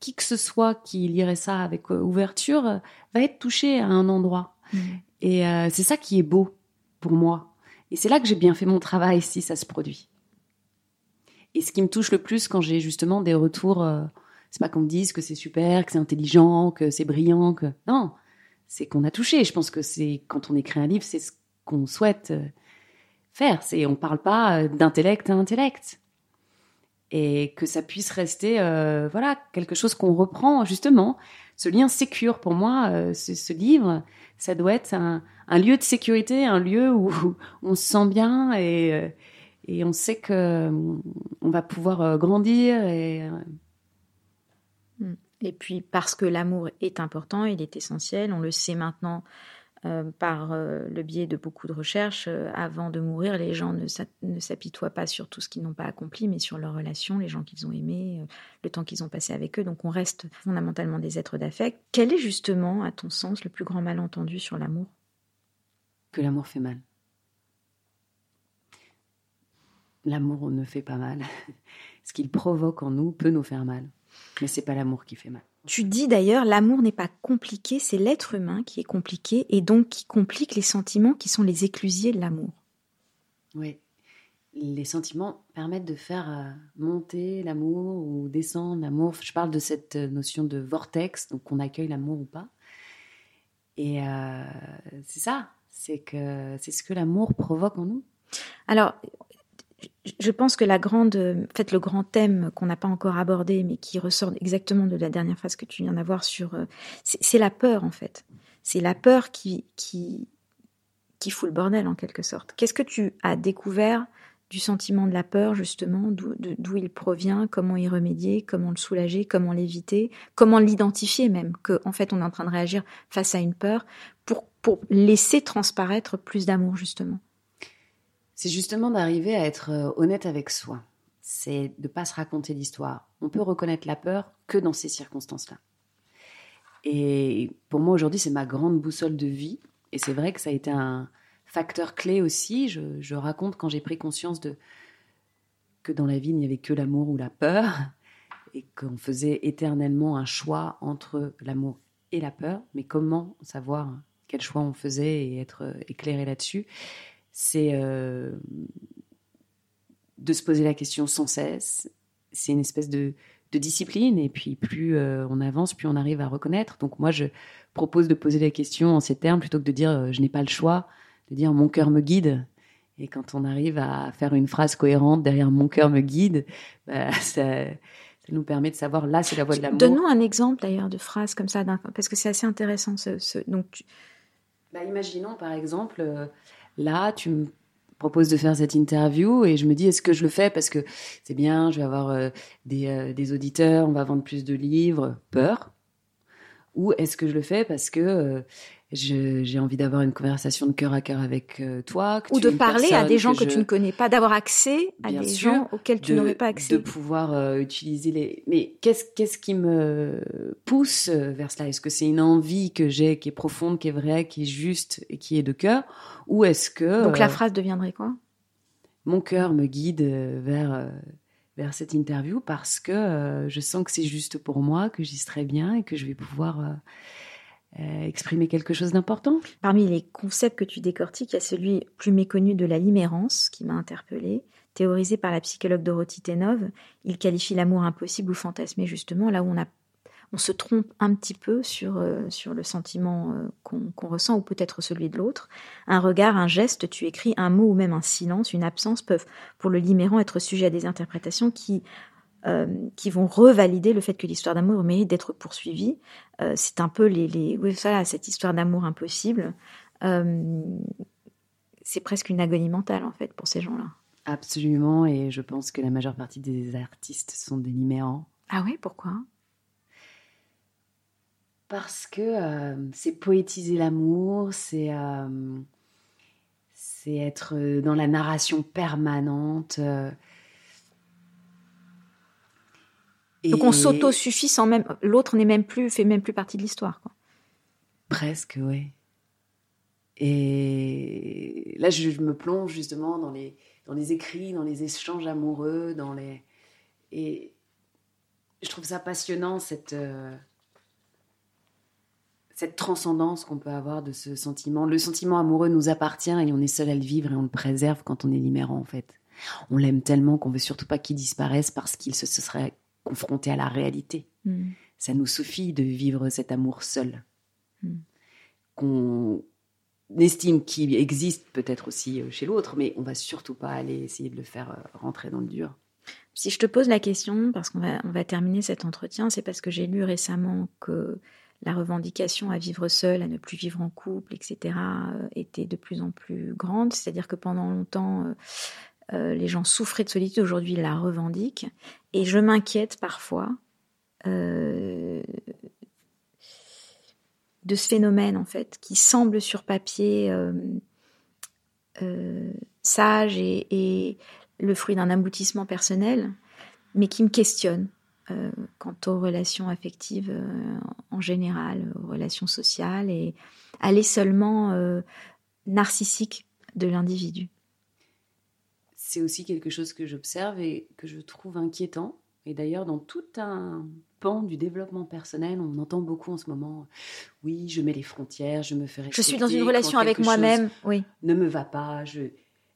qui que ce soit qui lirait ça avec euh, ouverture va être touché à un endroit. Et euh, c'est ça qui est beau pour moi. Et c'est là que j'ai bien fait mon travail si ça se produit. Et ce qui me touche le plus quand j'ai justement des retours, c'est pas qu'on me dise que c'est super, que c'est intelligent, que c'est brillant, que non, c'est qu'on a touché. Je pense que c'est quand on écrit un livre, c'est ce qu'on souhaite euh, faire. C'est on parle pas d'intellect à intellect et que ça puisse rester euh, voilà quelque chose qu'on reprend justement ce lien sécure pour moi euh, ce, livre ça doit être un, lieu de sécurité un lieu où, on se sent bien et, euh, on sait que on va pouvoir grandir et mm. Et puis parce que l'amour est important il est essentiel on le sait maintenant euh, par euh, le biais de beaucoup de recherches, euh, avant de mourir, les gens ne s'apitoient pas sur tout ce qu'ils n'ont pas accompli, mais sur leurs relations, les gens qu'ils ont aimés, le temps qu'ils ont passé avec eux. Donc on reste fondamentalement des êtres d'affect. Quel est justement, à ton sens, le plus grand malentendu sur l'amour? Que l'amour fait mal. L'amour ne fait pas mal. Ce qu'il provoque en nous peut nous faire mal, mais c'est pas l'amour qui fait mal. Tu dis d'ailleurs, l'amour n'est pas compliqué, c'est l'être humain qui est compliqué et donc qui complique les sentiments qui sont les éclusiers de l'amour. Oui, les sentiments permettent de faire euh, monter l'amour ou descendre l'amour. Je parle de cette euh, notion de vortex, donc on accueille l'amour ou pas. Et euh, c'est ça, c'est que c'est ce que l'amour provoque en nous. Alors, je pense que la grande, en fait, le grand thème qu'on n'a pas encore abordé, mais qui ressort exactement de la dernière phrase que tu viens d'avoir sur, euh, c'est la peur en fait. C'est la peur qui, fout le bordel en quelque sorte. Qu'est-ce que tu as découvert du sentiment de la peur justement, d'où il provient, comment y remédier, comment le soulager, comment l'éviter, comment l'identifier même, que en fait on est en train de réagir face à une peur pour laisser transparaître plus d'amour justement? C'est justement d'arriver à être euh, honnête avec soi. C'est de ne pas se raconter l'histoire. On peut reconnaître la peur que dans ces circonstances-là. Et pour moi, aujourd'hui, c'est ma grande boussole de vie. Et c'est vrai que ça a été un facteur clé aussi. Je, raconte quand j'ai pris conscience de que dans la vie, il n'y avait que l'amour ou la peur. Et qu'on faisait éternellement un choix entre l'amour et la peur. Mais comment savoir quel choix on faisait et être euh, éclairé là-dessus? C'est euh, de se poser la question sans cesse. C'est une espèce de, discipline et puis plus euh, on avance, plus on arrive à reconnaître. Donc moi, je propose de poser la question en ces termes plutôt que de dire euh, je n'ai pas le choix, de dire mon cœur me guide. Et quand on arrive à faire une phrase cohérente derrière mon cœur me guide, bah, ça, nous permet de savoir là c'est la voie de l'amour. Donne-nous un exemple d'ailleurs de phrase comme ça, parce que c'est assez intéressant. Ce, donc bah, imaginons par exemple là, tu me proposes de faire cette interview et je me dis est-ce que je le fais parce que c'est bien, je vais avoir euh, euh, des, auditeurs, on va vendre plus de livres, peur. Ou est-ce que je le fais parce que euh, j'ai envie d'avoir une conversation de cœur à cœur avec toi Ou de parler à des gens que, tu ne connais pas, d'avoir accès à des gens auxquels tu n'aurais pas accès. De pouvoir utiliser les... Mais qu'est-ce qu'est-ce qui me pousse vers cela? Est-ce que c'est une envie que j'ai, qui est profonde, qui est vraie, qui est juste et qui est de cœur? Ou est-ce que... Donc la euh, phrase deviendrait quoi? Mon cœur me guide euh, vers, euh, vers cette interview parce que je sens que c'est juste pour moi, que j'y serai bien et que je vais pouvoir... exprimer quelque chose d'important. Parmi les concepts que tu décortiques, il y a celui plus méconnu de la limérance qui m'a interpellée. Théorisé par la psychologue Dorothy Tenov, il qualifie l'amour impossible ou fantasmé justement là où on a on se trompe un petit peu sur, euh, sur le sentiment euh, qu'on ressent ou peut-être celui de l'autre. Un regard, un geste, tu écris, un mot ou même un silence, une absence peuvent, pour le limérant, être sujet à des interprétations qui, euh, qui vont revalider le fait que l'histoire d'amour mérite d'être poursuivie. C'est un peu les, les oui, voilà, cette histoire d'amour impossible. c'est presque une agonie mentale en fait pour ces gens-là. Absolument, et je pense que la majeure partie des artistes sont des. Ah oui, pourquoi? Parce que euh, c'est poétiser l'amour, c'est euh, c'est être dans la narration permanente. Euh. Donc on s'auto-suffit sans même l'autre n'est même plus fait même plus partie de l'histoire Presque, oui. Et là, je, me plonge justement dans les dans les écrits, dans les échanges amoureux, dans les et je trouve ça passionnant cette cette transcendance qu'on peut avoir de ce sentiment. Le sentiment amoureux nous appartient et on est seul à le vivre et on le préserve quand on est libérant en fait. On l'aime tellement qu'on veut surtout pas qu'il disparaisse parce qu'il se, serait confronté à la réalité. Mm. Ça nous suffit de vivre cet amour seul. Mm. Qu'on estime qui existe peut-être aussi euh, chez l'autre, mais on va surtout pas aller essayer de le faire euh, rentrer dans le dur. Si je te pose la question, parce qu'on va, on va terminer cet entretien, c'est parce que j'ai lu récemment que la revendication à vivre seul, à ne plus vivre en couple, etc., euh, était de plus en plus grande. C'est-à-dire que pendant longtemps, les gens souffraient de solitude, aujourd'hui la revendiquent. Et je m'inquiète parfois de ce phénomène en fait qui semble sur papier euh, euh, sage et, le fruit d'un aboutissement personnel, mais qui me questionne euh, quant aux relations affectives en général, aux relations sociales et à l'esseulement narcissique de l'individu. C'est aussi quelque chose que j'observe et que je trouve inquiétant. Et d'ailleurs, dans tout un pan du développement personnel, on entend beaucoup en ce moment, oui, je mets les frontières, je me fais respecter. Je suis dans une relation avec moi-même, oui. Ne me va pas, je...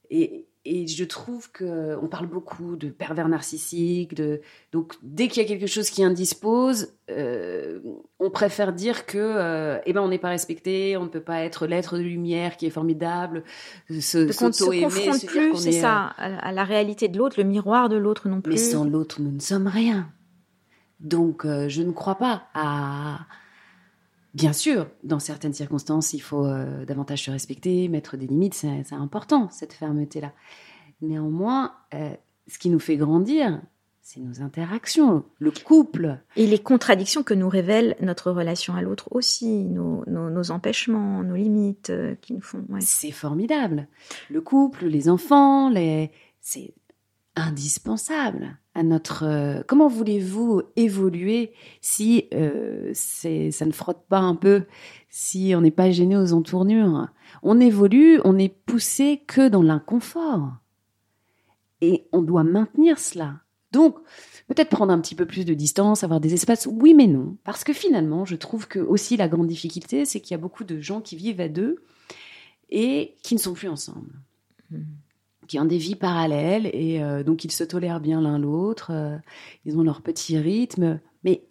Et, et je trouve que on parle beaucoup de pervers narcissiques, de donc dès qu'il y a quelque chose qui indispose, euh, on préfère dire que euh, eh ben on n'est pas respecté, on ne peut pas être l'être de lumière qui est formidable, se s'auto-aimer, se confronte plus, c'est ça, euh, à la réalité de l'autre, le miroir de l'autre non plus. Mais sans l'autre, nous ne sommes rien. Donc je ne crois pas à Bien sûr, dans certaines circonstances, il faut euh, davantage se respecter, mettre des limites, c'est important, cette fermeté-là. Néanmoins, euh, ce qui nous fait grandir, c'est nos interactions, le couple. Et les contradictions que nous révèle notre relation à l'autre aussi, nos, empêchements, nos limites euh, qui nous font. C'est formidable. Le couple, les enfants, les... c'est indispensable à notre. Euh, comment voulez-vous évoluer si euh, ça ne frotte pas un peu, si on n'est pas gêné aux entournures? On évolue, on est poussé que dans l'inconfort, et on doit maintenir cela. Donc, peut-être prendre un petit peu plus de distance, avoir des espaces. Oui, mais non, parce que finalement, je trouve que aussi la grande difficulté, c'est qu'il y a beaucoup de gens qui vivent à deux et qui ne sont plus ensemble. Mmh qui ont des vies parallèles et euh, donc ils se tolèrent bien l'un l'autre, euh, ils ont leur petit rythme, mais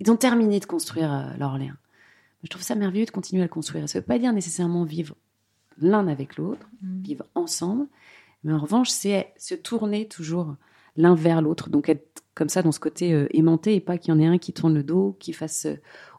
ils ont terminé de construire euh, leur lien. Je trouve ça merveilleux de continuer à le construire. Ça ne veut pas dire nécessairement vivre l'un avec l'autre, mmh. vivre ensemble, mais en revanche, c'est se tourner toujours l'un vers l'autre, donc être comme ça dans ce côté aimanté et pas qu'il y en ait un qui tourne le dos, qui fasse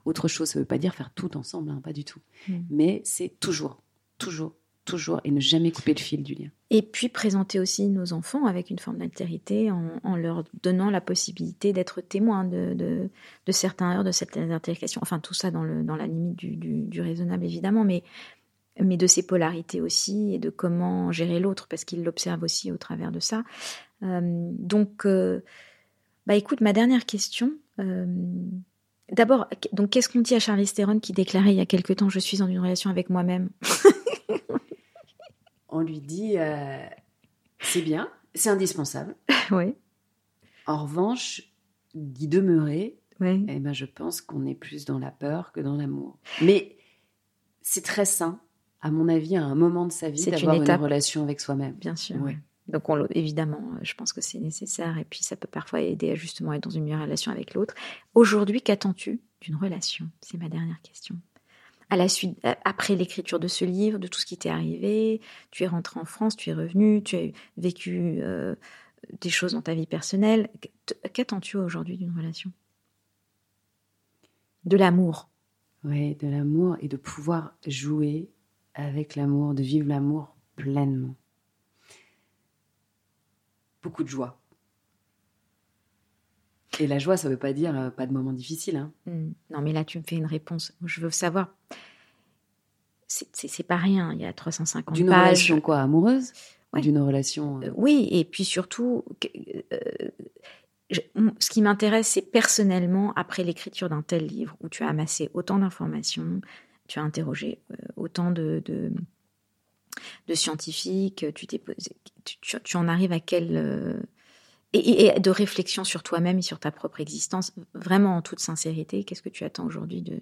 autre chose. Ça ne veut pas dire faire tout ensemble, hein, pas du tout. Mmh. Mais c'est toujours, toujours toujours et ne jamais couper le fil du lien. Et puis présenter aussi nos enfants avec une forme d'altérité en, leur donnant la possibilité d'être témoins de, de, certains heures, de certaines interactions. Enfin, tout ça dans, le, dans la limite du, du, raisonnable, évidemment, mais, mais de ces polarités aussi et de comment gérer l'autre, parce qu'il l'observe aussi au travers de ça. Euh, donc, euh, bah écoute, ma dernière question. Euh, d'abord, donc qu'est-ce qu'on dit à Charlie Theron qui déclarait il y a quelque temps Je suis en une relation avec moi-même? on lui dit euh, c'est bien, c'est indispensable. oui. En revanche, d'y demeurer, eh ben, je pense qu'on est plus dans la peur que dans l'amour. Mais c'est très sain, à mon avis, à un moment de sa vie, d'avoir une, relation avec soi-même. Bien sûr. Donc, évidemment, je pense que c'est nécessaire et puis ça peut parfois aider à justement être dans une meilleure relation avec l'autre. Aujourd'hui, qu'attends-tu d'une relation? C'est ma dernière question à la suite, après l'écriture de ce livre, de tout ce qui t'est arrivé, tu es rentré en France, tu es revenu, tu as vécu euh, des choses dans ta vie personnelle. Qu'attends-tu aujourd'hui d'une relation? De l'amour. Oui, de l'amour et de pouvoir jouer avec l'amour, de vivre l'amour pleinement. Beaucoup de joie. Et la joie, ça ne veut pas dire euh, pas de moments difficiles. Hein. Hmm. Non, mais là, tu me fais une réponse. Je veux savoir. C'est pas rien. Il y a 350 D'une relation quoi Amoureuse D'une relation. Euh, oui, et puis surtout, euh, ce qui m'intéresse, c'est personnellement, après l'écriture d'un tel livre, où tu as amassé autant d'informations, tu as interrogé autant de, de, scientifiques, tu, t'es tu, tu, en arrives à quel et, de réflexion sur toi-même et sur ta propre existence, vraiment en toute sincérité. Qu'est-ce que tu attends aujourd'hui de,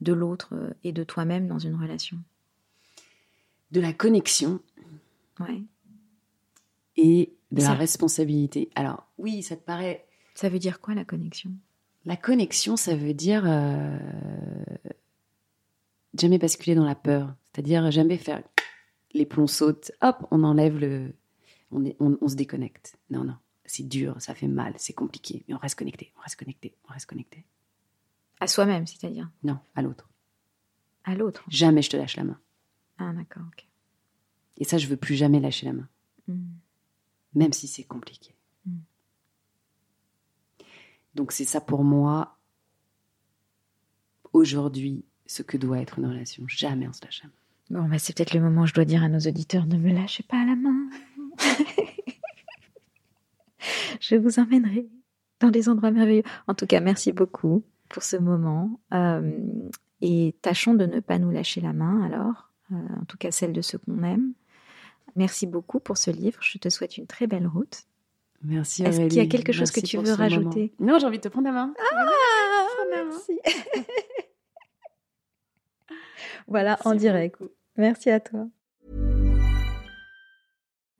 de, l'autre euh, et de toi-même dans une relation? De la connexion. Ouais. Et de la responsabilité. Alors, oui, ça te paraît. Ça veut dire quoi la connexion? La connexion, ça veut dire. Euh, jamais basculer dans la peur. C'est-à-dire jamais faire les plombs sautent, hop, on enlève le. On, est, on, on se déconnecte. Non, non, c'est dur, ça fait mal, c'est compliqué. Mais on reste connecté, on reste connecté, on reste connecté. À soi-même, c'est-à-dire? Non, à l'autre. À l'autre Jamais je te lâche la main. Ah, d'accord, ok. Et ça, je veux plus jamais lâcher la main. Hmm. Même si c'est compliqué. Mm. Donc c'est ça pour moi, aujourd'hui, ce que doit être une relation. Jamais on se lâche la main. Bon, bah, c'est peut-être le moment où je dois dire à nos auditeurs ne me lâchez pas la main. je vous emmènerai dans des endroits merveilleux. En tout cas, merci beaucoup pour ce moment. Euh, et tâchons de ne pas nous lâcher la main, alors, euh, en tout cas celle de ceux qu'on aime. Merci beaucoup pour ce livre. Je te souhaite une très belle route. Merci Est-ce qu'il y a quelque chose que Merci tu veux moment. rajouter? Non, j'ai envie de te prendre la main. Ah, merci. voilà, en Merci direct. Merci à toi.